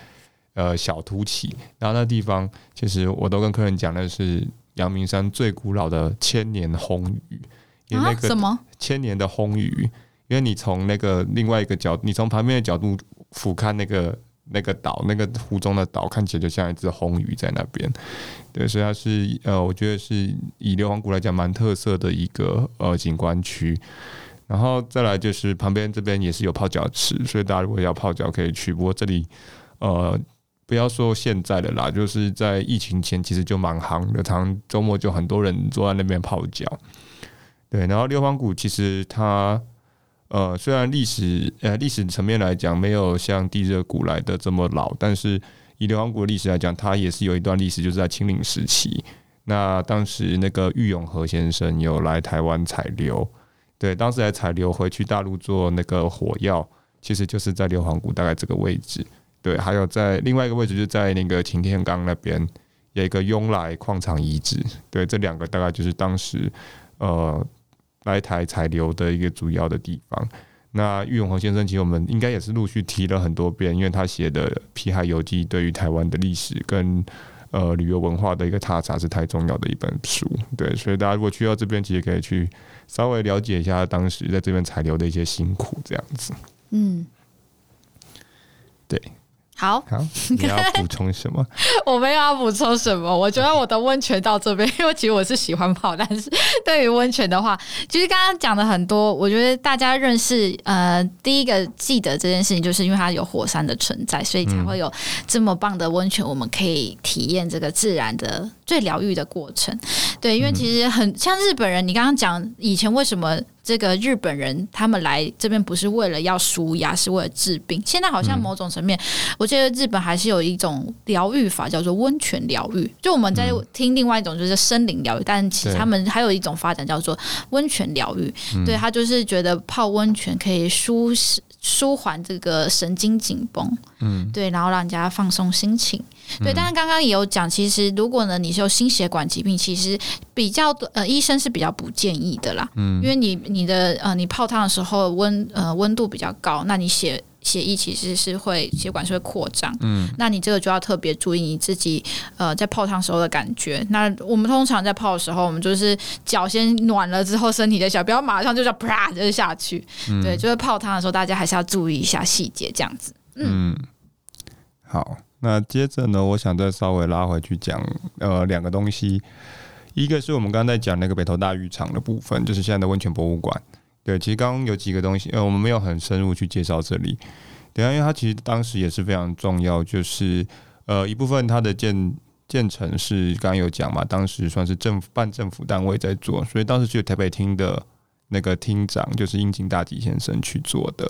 呃，小凸起，然后那地方其实我都跟客人讲的是阳明山最古老的千年红鱼，因为那个什么千年的红鱼，因为你从那个另外一个角，你从旁边的角度俯瞰那个那个岛，那个湖中的岛，看起来就像一只红鱼在那边。对，所以它是呃，我觉得是以硫磺谷来讲蛮特色的一个呃景观区。然后再来就是旁边这边也是有泡脚池，所以大家如果要泡脚可以去。不过这里呃。不要说现在的啦，就是在疫情前其实就蛮夯的，常周末就很多人坐在那边泡脚。对，然后硫磺谷其实它呃虽然历史呃历史层面来讲没有像地热谷来的这么老，但是以硫磺谷的历史来讲，它也是有一段历史，就是在清领时期。那当时那个郁永河先生有来台湾采硫，对，当时来采硫回去大陆做那个火药，其实就是在硫磺谷大概这个位置。对，还有在另外一个位置，就在那个擎天岗那边有一个雍来矿场遗址。对，这两个大概就是当时呃来台采硫的一个主要的地方。那郁永河先生，其实我们应该也是陆续提了很多遍，因为他写的《皮海游记》对于台湾的历史跟呃旅游文化的一个踏查是太重要的一本书。对，所以大家如果去到这边，其实可以去稍微了解一下当时在这边采硫的一些辛苦，这样子。嗯，对。好，好，你要补充什么？我没有要补充什么。我觉得我的温泉到这边，因为其实我是喜欢泡，但是对于温泉的话，其实刚刚讲的很多，我觉得大家认识呃，第一个记得这件事情，就是因为它有火山的存在，所以才会有这么棒的温泉，我们可以体验这个自然的最疗愈的过程。对，因为其实很像日本人，你刚刚讲以前为什么？这个日本人他们来这边不是为了要舒压，是为了治病。现在好像某种层面，嗯、我觉得日本还是有一种疗愈法，叫做温泉疗愈。就我们在听另外一种就是森林疗愈，但其实他们还有一种发展叫做温泉疗愈。对，对他就是觉得泡温泉可以舒适。舒缓这个神经紧绷，嗯，对，然后让人家放松心情，对。但是刚刚也有讲，其实如果呢你是有心血管疾病，其实比较呃医生是比较不建议的啦，嗯，因为你你的呃你泡汤的时候温呃温度比较高，那你血血液其实是会血管是会扩张，嗯，那你这个就要特别注意你自己呃在泡汤时候的感觉。那我们通常在泡的时候，我们就是脚先暖了之后，身体再小，不要马上就叫啪就下去。嗯、对，就是泡汤的时候，大家还是要注意一下细节，这样子。嗯，嗯好，那接着呢，我想再稍微拉回去讲呃两个东西，一个是我们刚才在讲那个北投大浴场的部分，就是现在的温泉博物馆。对，其实刚刚有几个东西，呃，我们没有很深入去介绍这里。等下，因为它其实当时也是非常重要，就是呃一部分它的建建成是刚刚有讲嘛，当时算是政府办政府单位在做，所以当时只有台北厅的那个厅长，就是樱井大吉先生去做的。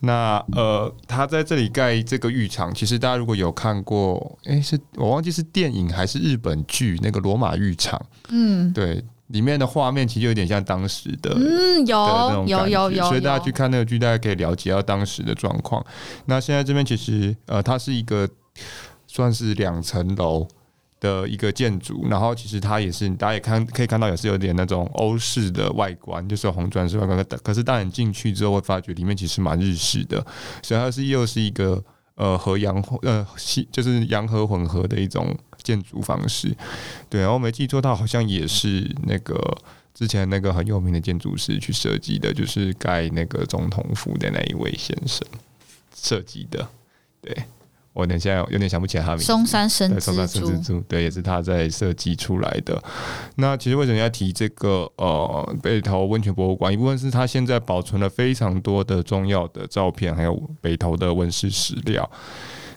那呃，他在这里盖这个浴场，其实大家如果有看过，诶，是我忘记是电影还是日本剧那个罗马浴场，嗯，对。里面的画面其实有点像当时的，嗯，有有有有，所以大家去看那个剧，大家可以了解到当时的状况。那现在这边其实呃，它是一个算是两层楼的一个建筑，然后其实它也是大家也看可以看到，也是有点那种欧式的外观，就是红砖式外观的。可是当你进去之后，会发觉里面其实蛮日式的，所以它是又是一个呃和洋呃西就是洋和混合的一种。建筑方式，对，然后我没记错，它好像也是那个之前那个很有名的建筑师去设计的，就是盖那个总统府的那一位先生设计的。对，我等下有点想不起来他名字。松山生对，松山生对，也是他在设计出来的。那其实为什么要提这个呃北投温泉博物馆？一部分是他现在保存了非常多的重要的照片，还有北投的温室史料。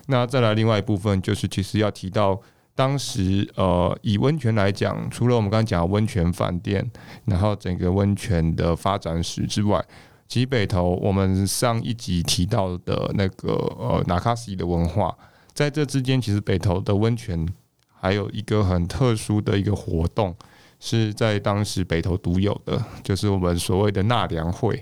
那再来另外一部分就是其实要提到。当时，呃，以温泉来讲，除了我们刚刚讲的温泉饭店，然后整个温泉的发展史之外，其北投我们上一集提到的那个呃纳卡西的文化，在这之间，其实北投的温泉还有一个很特殊的一个活动，是在当时北投独有的，就是我们所谓的纳凉会。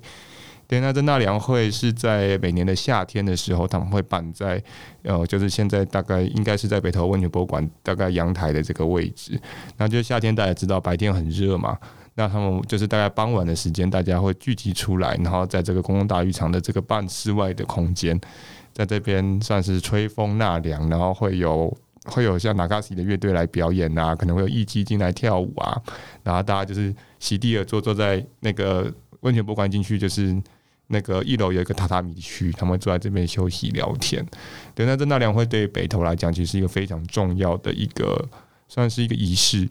对，那这纳凉会是在每年的夏天的时候，他们会办在，呃，就是现在大概应该是在北投温泉博物馆大概阳台的这个位置。那就是夏天大家知道白天很热嘛，那他们就是大概傍晚的时间，大家会聚集出来，然后在这个公共大浴场的这个半室外的空间，在这边算是吹风纳凉，然后会有会有像那卡西的乐队来表演啊，可能会有艺伎进来跳舞啊，然后大家就是席地而坐，坐在那个温泉博物馆进去就是。那个一楼有一个榻榻米区，他们坐在这边休息聊天。对，那这纳凉会对北投来讲，其实是一个非常重要的一个，算是一个仪式。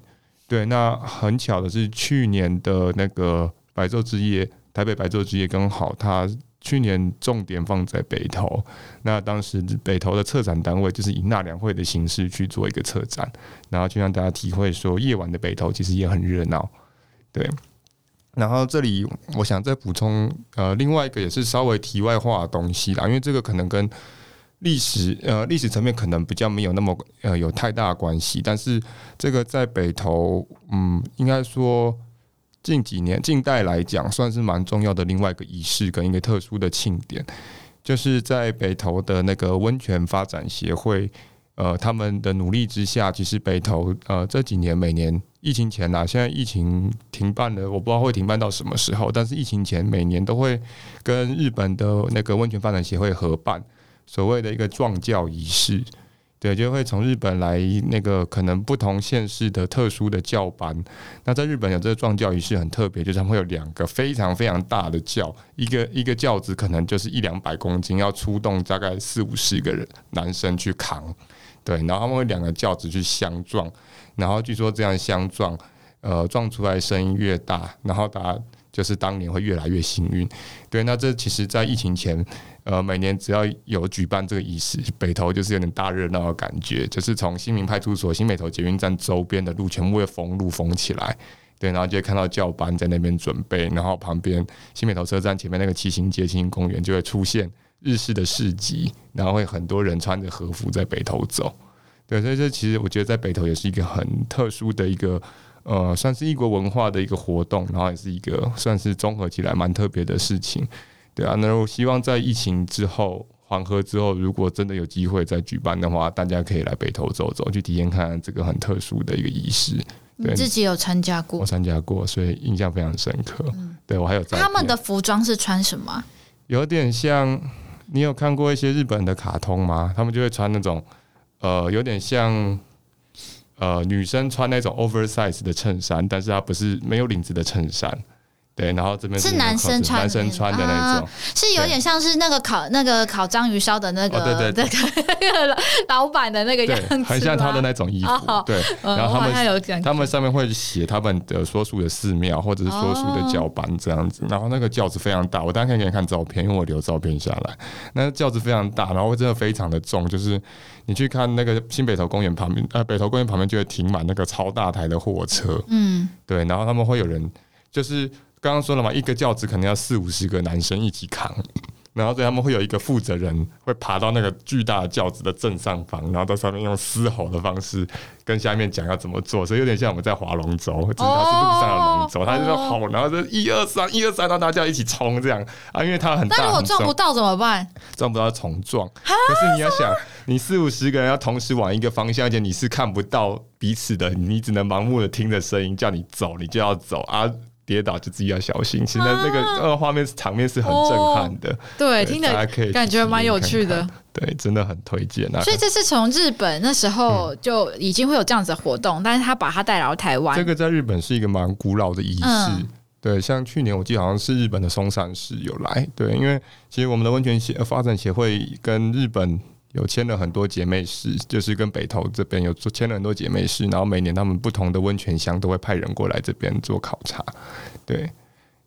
对，那很巧的是，去年的那个白昼之夜，台北白昼之夜刚好，他去年重点放在北投。那当时北投的策展单位就是以纳凉会的形式去做一个策展，然后就让大家体会说，夜晚的北投其实也很热闹。对。然后这里我想再补充呃另外一个也是稍微题外话的东西啦，因为这个可能跟历史呃历史层面可能比较没有那么呃有太大关系，但是这个在北投嗯应该说近几年近代来讲算是蛮重要的另外一个仪式跟一个特殊的庆典，就是在北投的那个温泉发展协会。呃，他们的努力之下，其实北投呃这几年每年疫情前呐，现在疫情停办了，我不知道会停办到什么时候。但是疫情前每年都会跟日本的那个温泉发展协会合办所谓的一个壮轿仪式，对，就会从日本来那个可能不同县市的特殊的轿班。那在日本有这个壮轿仪式很特别，就是他们会有两个非常非常大的轿，一个一个轿子可能就是一两百公斤，要出动大概四五十个人男生去扛。对，然后他们会两个轿子去相撞，然后据说这样相撞，呃，撞出来声音越大，然后大家就是当年会越来越幸运。对，那这其实，在疫情前，呃，每年只要有举办这个仪式，北投就是有点大热闹的感觉，就是从新民派出所、新北投捷运站周边的路全部会封路封起来，对，然后就会看到教班在那边准备，然后旁边新北投车站前面那个七星街、七星公园就会出现。日式的市集，然后会很多人穿着和服在北投走，对，所以这其实我觉得在北投也是一个很特殊的一个，呃，算是异国文化的一个活动，然后也是一个算是综合起来蛮特别的事情，对啊。那我希望在疫情之后缓和之后，如果真的有机会再举办的话，大家可以来北投走走，去体验看看这个很特殊的一个仪式。对，你自己有参加过？我参加过，所以印象非常深刻。嗯、对我还有他们的服装是穿什么？有点像。你有看过一些日本的卡通吗？他们就会穿那种呃，有点像呃女生穿那种 oversize 的衬衫，但是它不是没有领子的衬衫。对，然后这边是男生穿男生穿的那种，啊、是有点像是那个烤那个烤章鱼烧的那个，哦、对对对，那个老板的那个样子，很像他的那种衣服。哦、对，然后他们、嗯、他们上面会写他们的所属的寺庙或者是所属的教班这样子。哦、然后那个轿子非常大，我当然可以给你看照片，因为我留照片下来。那轿子非常大，然后真的非常的重，就是你去看那个新北投公园旁边，呃，北投公园旁边就会停满那个超大台的货车。嗯，对，然后他们会有人就是。刚刚说了嘛，一个轿子可能要四五十个男生一起扛，然后所以他们会有一个负责人会爬到那个巨大的轿子的正上方，然后到上面用嘶吼的方式跟下面讲要怎么做，所以有点像我们在划龙舟，只是它是路上的龙舟，他就说吼，然后就一二三，一二三，让大家一起冲这样啊，因为它很大。那如果撞不到怎么办？撞不到重撞。可是你要想，你四五十个人要同时往一个方向，而且你是看不到彼此的，你只能盲目的听着声音叫你走，你就要走啊。跌倒就自己要小心。其实那个呃画面场面是很震撼的，对，听着感觉蛮有趣的，对，真的很推荐啊。所以这是从日本那时候就已经会有这样子的活动，但是他把它带来到台湾。这个在日本是一个蛮古老的仪式，对，像去年我记得好像是日本的松山市有来，对，因为其实我们的温泉协发展协会跟日本。有签了很多姐妹市，就是跟北投这边有签了很多姐妹市，然后每年他们不同的温泉乡都会派人过来这边做考察。对，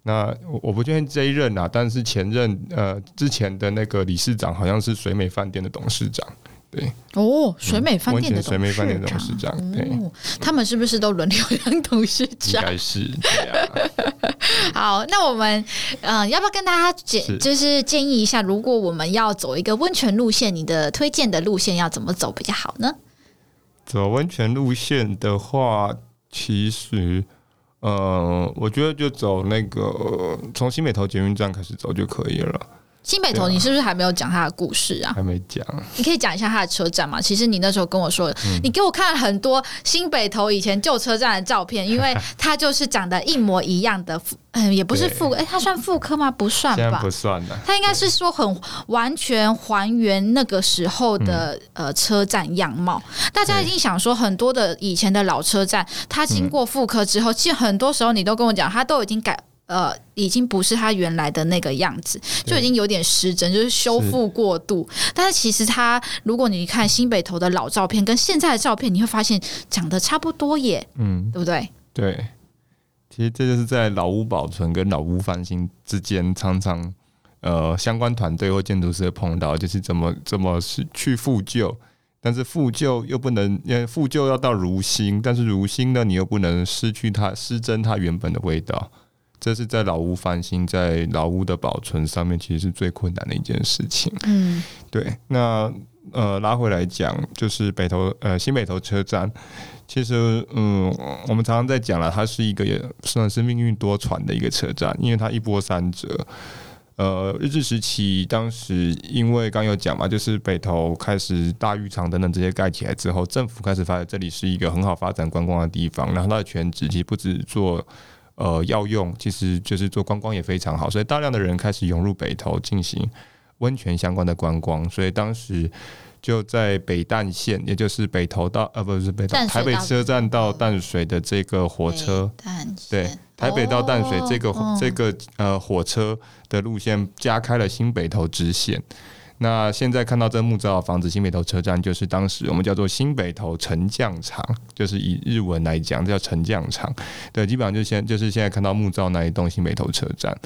那我不确定这一任啊，但是前任呃之前的那个理事长好像是水美饭店的董事长。对哦，水美饭店的水美饭店董事长，对，他们是不是都轮流当董事长？应该是。对啊、好，那我们呃，要不要跟大家建，就是建议一下，如果我们要走一个温泉路线，你的推荐的路线要怎么走比较好呢？走温泉路线的话，其实嗯，我觉得就走那个从新北投捷运站开始走就可以了。新北投，你是不是还没有讲他的故事啊？还没讲。你可以讲一下他的车站吗？其实你那时候跟我说，嗯、你给我看了很多新北投以前旧车站的照片，因为 它就是长得一模一样的，嗯，也不是复，哎，它算复刻吗？不算吧，不算的。它应该是说很完全还原那个时候的呃车站样貌。大家一定想说，很多的以前的老车站，它经过复刻之后，其实很多时候你都跟我讲，它都已经改。呃，已经不是他原来的那个样子，就已经有点失真，就是修复过度。是但是其实他，如果你看新北投的老照片跟现在的照片，你会发现长得差不多耶，嗯，对不对？对，其实这就是在老屋保存跟老屋翻新之间，常常呃相关团队或建筑师碰到，就是怎么怎么是去复旧，但是复旧又不能，因为复旧要到如新，但是如新呢，你又不能失去它失真它原本的味道。这是在老屋翻新，在老屋的保存上面，其实是最困难的一件事情。嗯，对。那呃，拉回来讲，就是北投呃新北投车站，其实嗯，我们常常在讲了，它是一个也算是命运多舛的一个车站，因为它一波三折。呃，日治时期，当时因为刚有讲嘛，就是北投开始大浴场等等这些盖起来之后，政府开始发现这里是一个很好发展观光的地方，然后它的全职其实不止做。呃，药用其实就是做观光也非常好，所以大量的人开始涌入北投进行温泉相关的观光，所以当时就在北淡线，也就是北投到呃不是北投台北车站到淡水的这个火车，对，台北到淡水这个、哦、这个呃火车的路线加开了新北投支线。那现在看到这木造房子，新北投车站就是当时我们叫做新北投沉降场，就是以日文来讲叫沉降场。对，基本上就现就是现在看到木造那一栋新北投车站。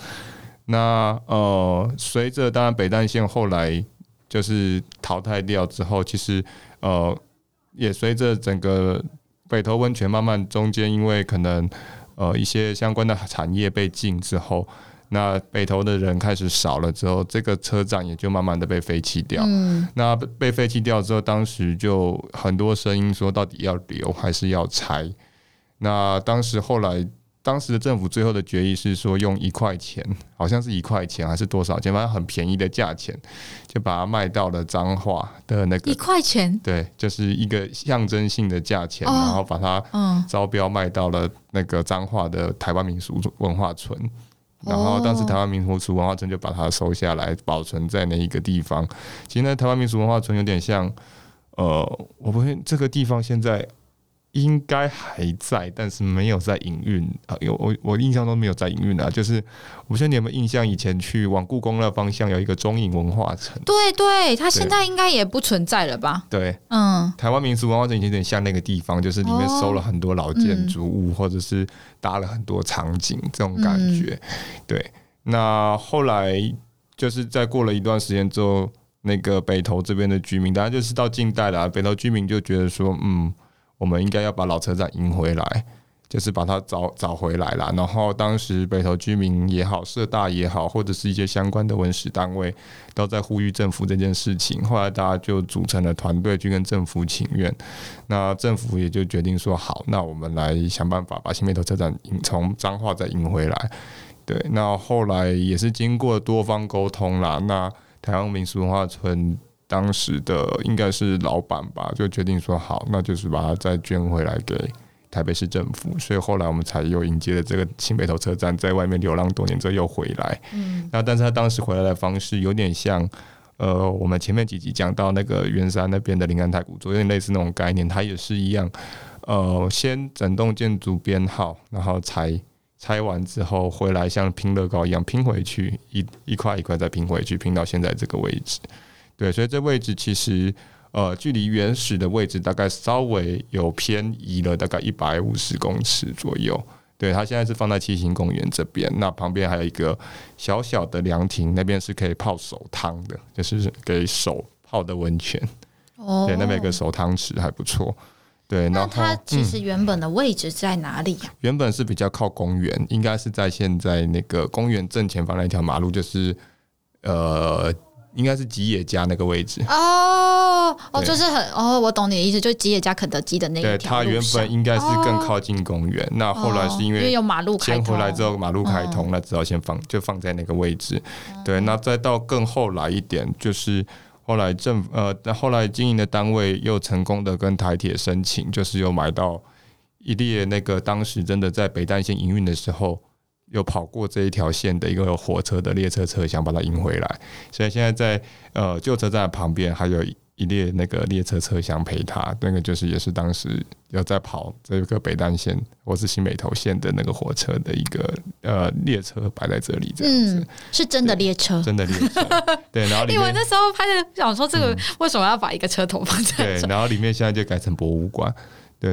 那呃，随着当然北淡线后来就是淘汰掉之后，其实呃也随着整个北投温泉慢慢中间因为可能呃一些相关的产业被禁之后。那北投的人开始少了之后，这个车站也就慢慢的被废弃掉。嗯，那被废弃掉之后，当时就很多声音说，到底要留还是要拆？那当时后来，当时的政府最后的决议是说，用一块钱，好像是一块钱还是多少钱，反正很便宜的价钱，就把它卖到了彰化的那个一块钱。对，就是一个象征性的价钱，哦、然后把它招标卖到了那个彰化的台湾民俗文化村。然后当时台湾民俗文化村就把它收下来，保存在那一个地方。其实呢，台湾民俗文化村有点像，呃，我不会这个地方现在。应该还在，但是没有在营运啊。有我我印象中没有在营运啊。就是我不知道你有没有印象，以前去往故宫那方向有一个中影文化城。对对，它现在应该也不存在了吧？对，嗯，台湾民俗文化城以前有点像那个地方，就是里面收了很多老建筑物，哦嗯、或者是搭了很多场景这种感觉。嗯、对，那后来就是在过了一段时间之后，那个北投这边的居民，当然就是到近代了、啊，北投居民就觉得说，嗯。我们应该要把老车站赢回来，就是把它找找回来了。然后当时北投居民也好，社大也好，或者是一些相关的文史单位，都在呼吁政府这件事情。后来大家就组成了团队去跟政府请愿，那政府也就决定说好，那我们来想办法把新北投车站从彰化再赢回来。对，那后来也是经过多方沟通啦，那台湾民俗文化村。当时的应该是老板吧，就决定说好，那就是把它再捐回来给台北市政府。所以后来我们才又迎接了这个新北投车站，在外面流浪多年之后又回来。嗯，那但是他当时回来的方式有点像，呃，我们前面几集讲到那个圆山那边的临安太古座，有点类似那种概念。它也是一样，呃，先整栋建筑编号，然后拆拆完之后回来，像拼乐高一样拼回去，一一块一块再拼回去，拼到现在这个位置。对，所以这位置其实，呃，距离原始的位置大概稍微有偏移了，大概一百五十公尺左右。对，它现在是放在七星公园这边，那旁边还有一个小小的凉亭，那边是可以泡手汤的，就是给手泡的温泉。哦，对，那边有个手汤池还不错。对，那它其实原本的位置在哪里呀？嗯，原本是比较靠公园，应该是在现在那个公园正前方那条马路，就是呃。应该是吉野家那个位置哦哦，就是很哦，我懂你的意思，就是吉野家肯德基的那个。对，它原本应该是更靠近公园，哦、那后来是因为有马路先回来之后马路开通，那只好先放就放在那个位置。嗯、对，那再到更后来一点，就是后来政呃，后来经营的单位又成功的跟台铁申请，就是又买到一列那个当时真的在北淡线营运的时候。又跑过这一条线的一个火车的列车车厢，把它迎回来。所以现在在呃旧车站旁边还有一列那个列车车厢陪他，那个就是也是当时要在跑这个北淡线或是新北投线的那个火车的一个呃列车摆在这里，这样子、嗯、是真的列车，真的列车。对，然后 因为那时候拍的想说这个为什么要把一个车头放在？对，然后里面现在就改成博物馆。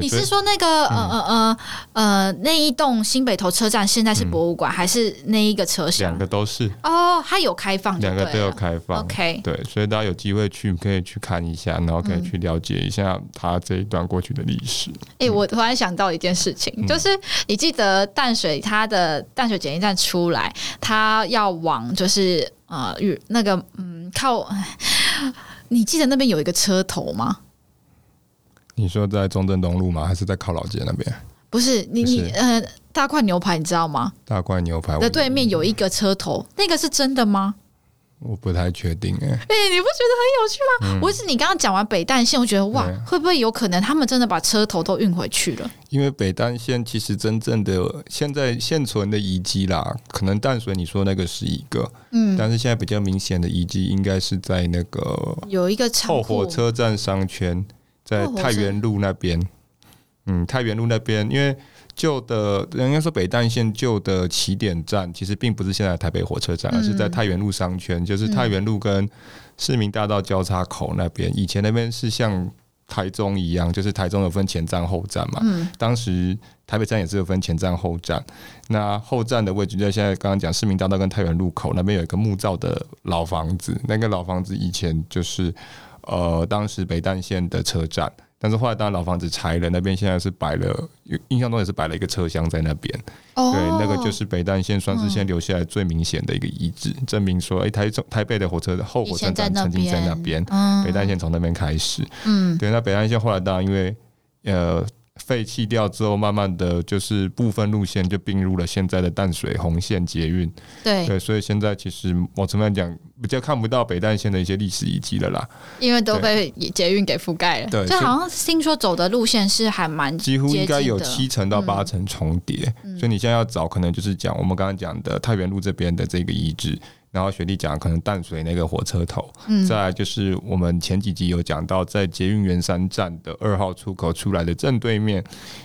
你是说那个呃呃呃呃那一栋新北投车站现在是博物馆，嗯、还是那一个车厢？两个都是哦，它有开放，两个都有开放。OK，对，所以大家有机会去可以去看一下，然后可以去了解一下它这一段过去的历史。哎、嗯欸，我突然想到一件事情，嗯、就是你记得淡水它的淡水检疫站出来，它要往就是呃与那个嗯靠，你记得那边有一个车头吗？你说在中正东路吗？还是在靠老街那边？不是，你你呃，大块牛排你知道吗？大块牛排的对面有一个车头，那个是真的吗？我不太确定哎、欸。哎、欸，你不觉得很有趣吗？我、嗯、是你刚刚讲完北淡线，我觉得哇，会不会有可能他们真的把车头都运回去了？因为北淡线其实真正的现在现存的遗迹啦，可能淡水你说那个是一个，嗯，但是现在比较明显的遗迹应该是在那个有一个后火车站商圈。在太原路那边，嗯，太原路那边，因为旧的，人家说北淡线旧的起点站，其实并不是现在台北火车站，而是在太原路商圈，就是太原路跟市民大道交叉口那边。以前那边是像台中一样，就是台中有分前站后站嘛。嗯当时台北站也是有分前站后站，那后站的位置就在现在刚刚讲市民大道跟太原路口那边有一个木造的老房子，那个老房子以前就是。呃，当时北淡线的车站，但是后来当然老房子拆了，那边现在是摆了，印象中也是摆了一个车厢在那边。哦，对，那个就是北淡线算是现在留下来最明显的一个遗址，嗯、证明说，哎、欸，台中台北的火车的后火车站曾经在那边，嗯、北淡线从那边开始。嗯，对，那北淡线后来当然因为呃废弃掉之后，慢慢的就是部分路线就并入了现在的淡水红线捷运。对对，所以现在其实某层面讲，比较看不到北淡线的一些历史遗迹了啦，因为都被捷运给覆盖了。对，就好像听说走的路线是还蛮几乎应该有七成到八成重叠，嗯、所以你现在要找，可能就是讲我们刚刚讲的太原路这边的这个遗址。然后学弟讲可能淡水那个火车头，嗯，再来就是我们前几集有讲到，在捷运圆山站的二号出口出来的正对面，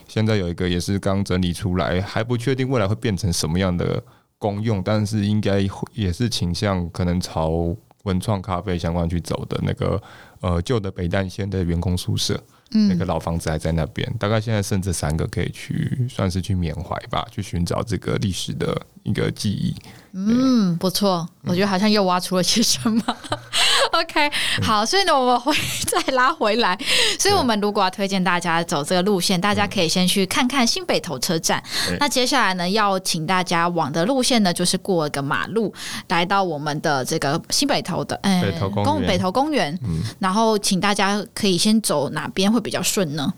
现在有一个也是刚整理出来，还不确定未来会变成什么样的公用，但是应该也是倾向可能朝文创咖啡相关去走的那个呃旧的北淡线的员工宿舍。嗯、那个老房子还在那边，大概现在剩这三个可以去，算是去缅怀吧，去寻找这个历史的一个记忆。嗯，不错，我觉得好像又挖出了些什么。嗯 OK，好，所以呢，我们会再拉回来。所以，我们如果要推荐大家走这个路线，大家可以先去看看新北投车站。那接下来呢，要请大家往的路线呢，就是过一个马路，来到我们的这个新北投的，嗯，北头公园。北投公园。嗯。然后，请大家可以先走哪边会比较顺呢？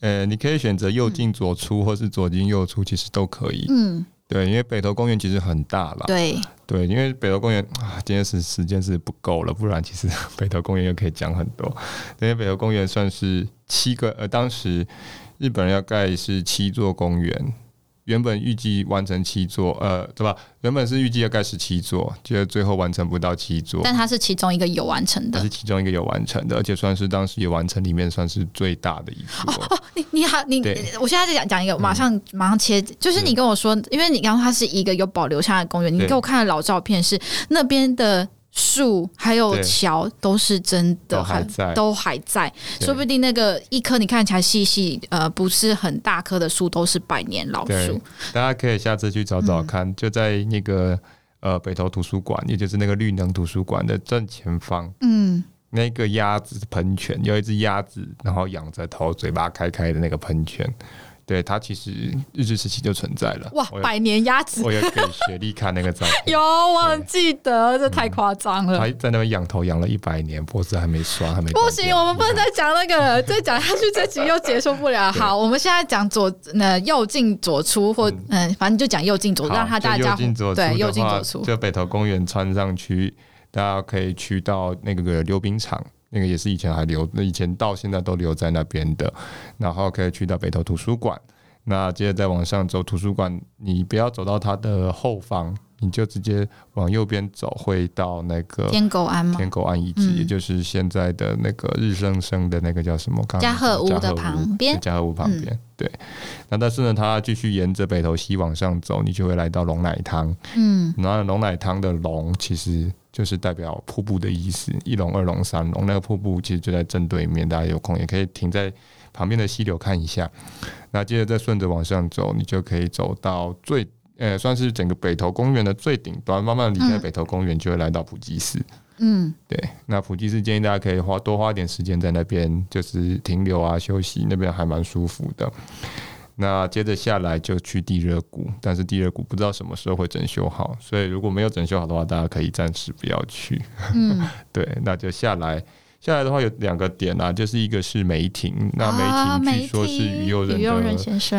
呃，你可以选择右进左出，或是左进右出，其实都可以。嗯。对，因为北投公园其实很大了。对对，因为北投公园啊，今天是时间是不够了，不然其实 北投公园又可以讲很多。因为北投公园算是七个，呃，当时日本人要盖是七座公园。原本预计完成七座，呃，对吧？原本是预计要盖十七座，结果最后完成不到七座。但它是其中一个有完成的，它是其中一个有完成的，而且算是当时有完成里面算是最大的一座。哦，你你好，你我现在在讲讲一个，马上、嗯、马上切，就是你跟我说，因为你刚刚它是一个有保留下来的公园，你给我看的老照片是那边的。树还有桥都是真的还，还在，都还在。说不定那个一棵你看起来细细呃不是很大棵的树，都是百年老树。大家可以下次去找找看，嗯、就在那个呃北投图书馆，也就是那个绿能图书馆的正前方。嗯，那个鸭子喷泉，有一只鸭子，然后仰着头，嘴巴开开的那个喷泉。对，它其实日治时期就存在了。哇，百年鸭子！我有给雪莉看那个照片。有，我很记得，这太夸张了。他在那边仰头仰了一百年，脖子还没刷，还没。不行，我们不能再讲那个了，再讲下去这集又结束不了。好，我们现在讲左，呃，右进左出，或嗯，反正就讲右进左，让他大家对右进左出。就北投公园穿上去，大家可以去到那个溜冰场。那个也是以前还留，那以前到现在都留在那边的，然后可以去到北投图书馆，那接着再往上走，图书馆你不要走到它的后方，你就直接往右边走，会到那个天狗庵吗？天狗庵遗址，嗯、也就是现在的那个日升升的那个叫什么？嘉禾屋的旁边，嘉禾屋旁边，嗯、对。那但是呢，它继续沿着北头溪往上走，你就会来到龙奶汤，嗯，然后龙奶汤的龙其实。就是代表瀑布的意思，一龙、二龙、三龙，那个瀑布其实就在正对面，大家有空也可以停在旁边的溪流看一下。那接着再顺着往上走，你就可以走到最，呃，算是整个北投公园的最顶端，慢慢离开北投公园，就会来到普济寺。嗯，对。那普济寺建议大家可以花多花点时间在那边，就是停留啊、休息，那边还蛮舒服的。那接着下来就去地热谷，但是地热谷不知道什么时候会整修好，所以如果没有整修好的话，大家可以暂时不要去。嗯，对，那就下来。下来的话有两个点啊，就是一个是梅亭，那梅亭据说是于右任的，有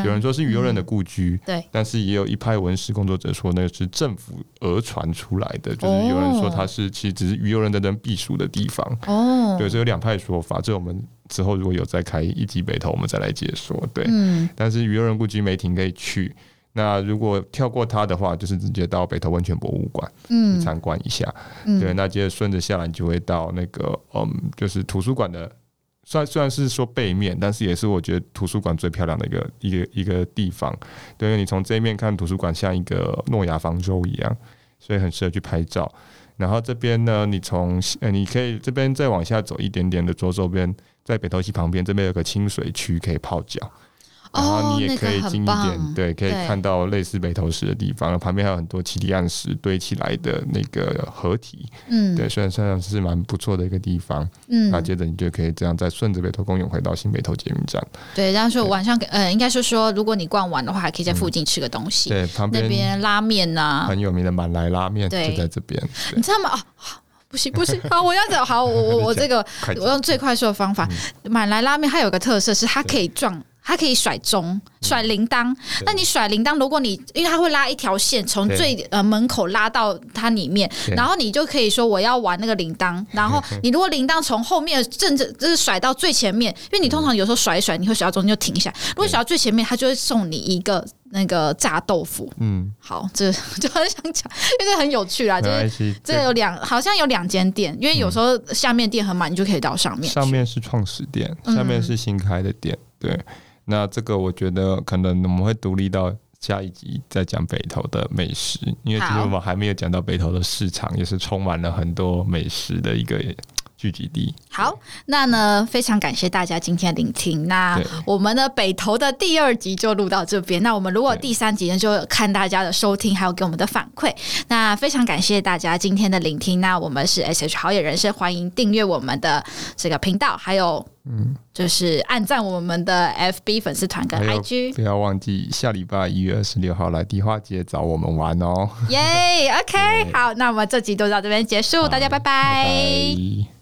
人说是于右任的故居，对，但是也有一派文史工作者说那个是政府讹传出来的，就是有人说它是其实只是于右任的人避暑的地方，哦，对，所以有两派说法，这我们之后如果有再开一集北投，我们再来解说，对，但是于右任故居梅亭可以去。那如果跳过它的话，就是直接到北投温泉博物馆，嗯，参观一下。嗯、对，那接着顺着下来，你就会到那个，嗯，就是图书馆的，虽虽然是说背面，但是也是我觉得图书馆最漂亮的一个一个一个地方。对，因为你从这一面看图书馆，像一个诺亚方舟一样，所以很适合去拍照。然后这边呢，你从呃，你可以这边再往下走一点点的左手边，在北投溪旁边，这边有个清水区可以泡脚。然后你也可以近一点，哦那个、对，可以看到类似北投石的地方，旁边还有很多奇里岸石堆起来的那个河体，嗯，对，虽然算是蛮不错的一个地方，嗯，那接着你就可以这样再顺着北投公园回到新北投捷运站，对，然后说晚上，呃，应该是说，如果你逛完的话，还可以在附近吃个东西，嗯、对，旁边那边拉面呐、啊，很有名的满来拉面就在这边，你知道吗？哦不行不行，好，我要走。好，我我 我这个我用最快速的方法，满来拉面它有个特色是它可以撞，它可以甩钟、甩铃铛。那你甩铃铛，如果你因为它会拉一条线从最呃门口拉到它里面，然后你就可以说我要玩那个铃铛。然后你如果铃铛从后面正正就是甩到最前面，因为你通常有时候甩一甩，你会甩到中间就停下来。如果甩到最前面，它就会送你一个那个炸豆腐。嗯，好，这就很想讲，因为这很有趣啦。就是这有两，好像有两间店，因为有时候下面店很满，你就可以到上面。上面是创始店，下面是新开的店，对。那这个我觉得可能我们会独立到下一集再讲北投的美食，因为其实我们还没有讲到北投的市场，也是充满了很多美食的一个聚集地。好，那呢非常感谢大家今天聆听。那我们的北投的第二集就录到这边。那我们如果第三集呢，就看大家的收听还有给我们的反馈。那非常感谢大家今天的聆听。那我们是 SH 好野人生，欢迎订阅我们的这个频道，还有。嗯，就是按赞我们的 FB 粉丝团跟 IG，不要忘记下礼拜一月二十六号来迪化街找我们玩哦。耶，OK，好，那我们这集就到这边结束，大家拜拜。拜拜。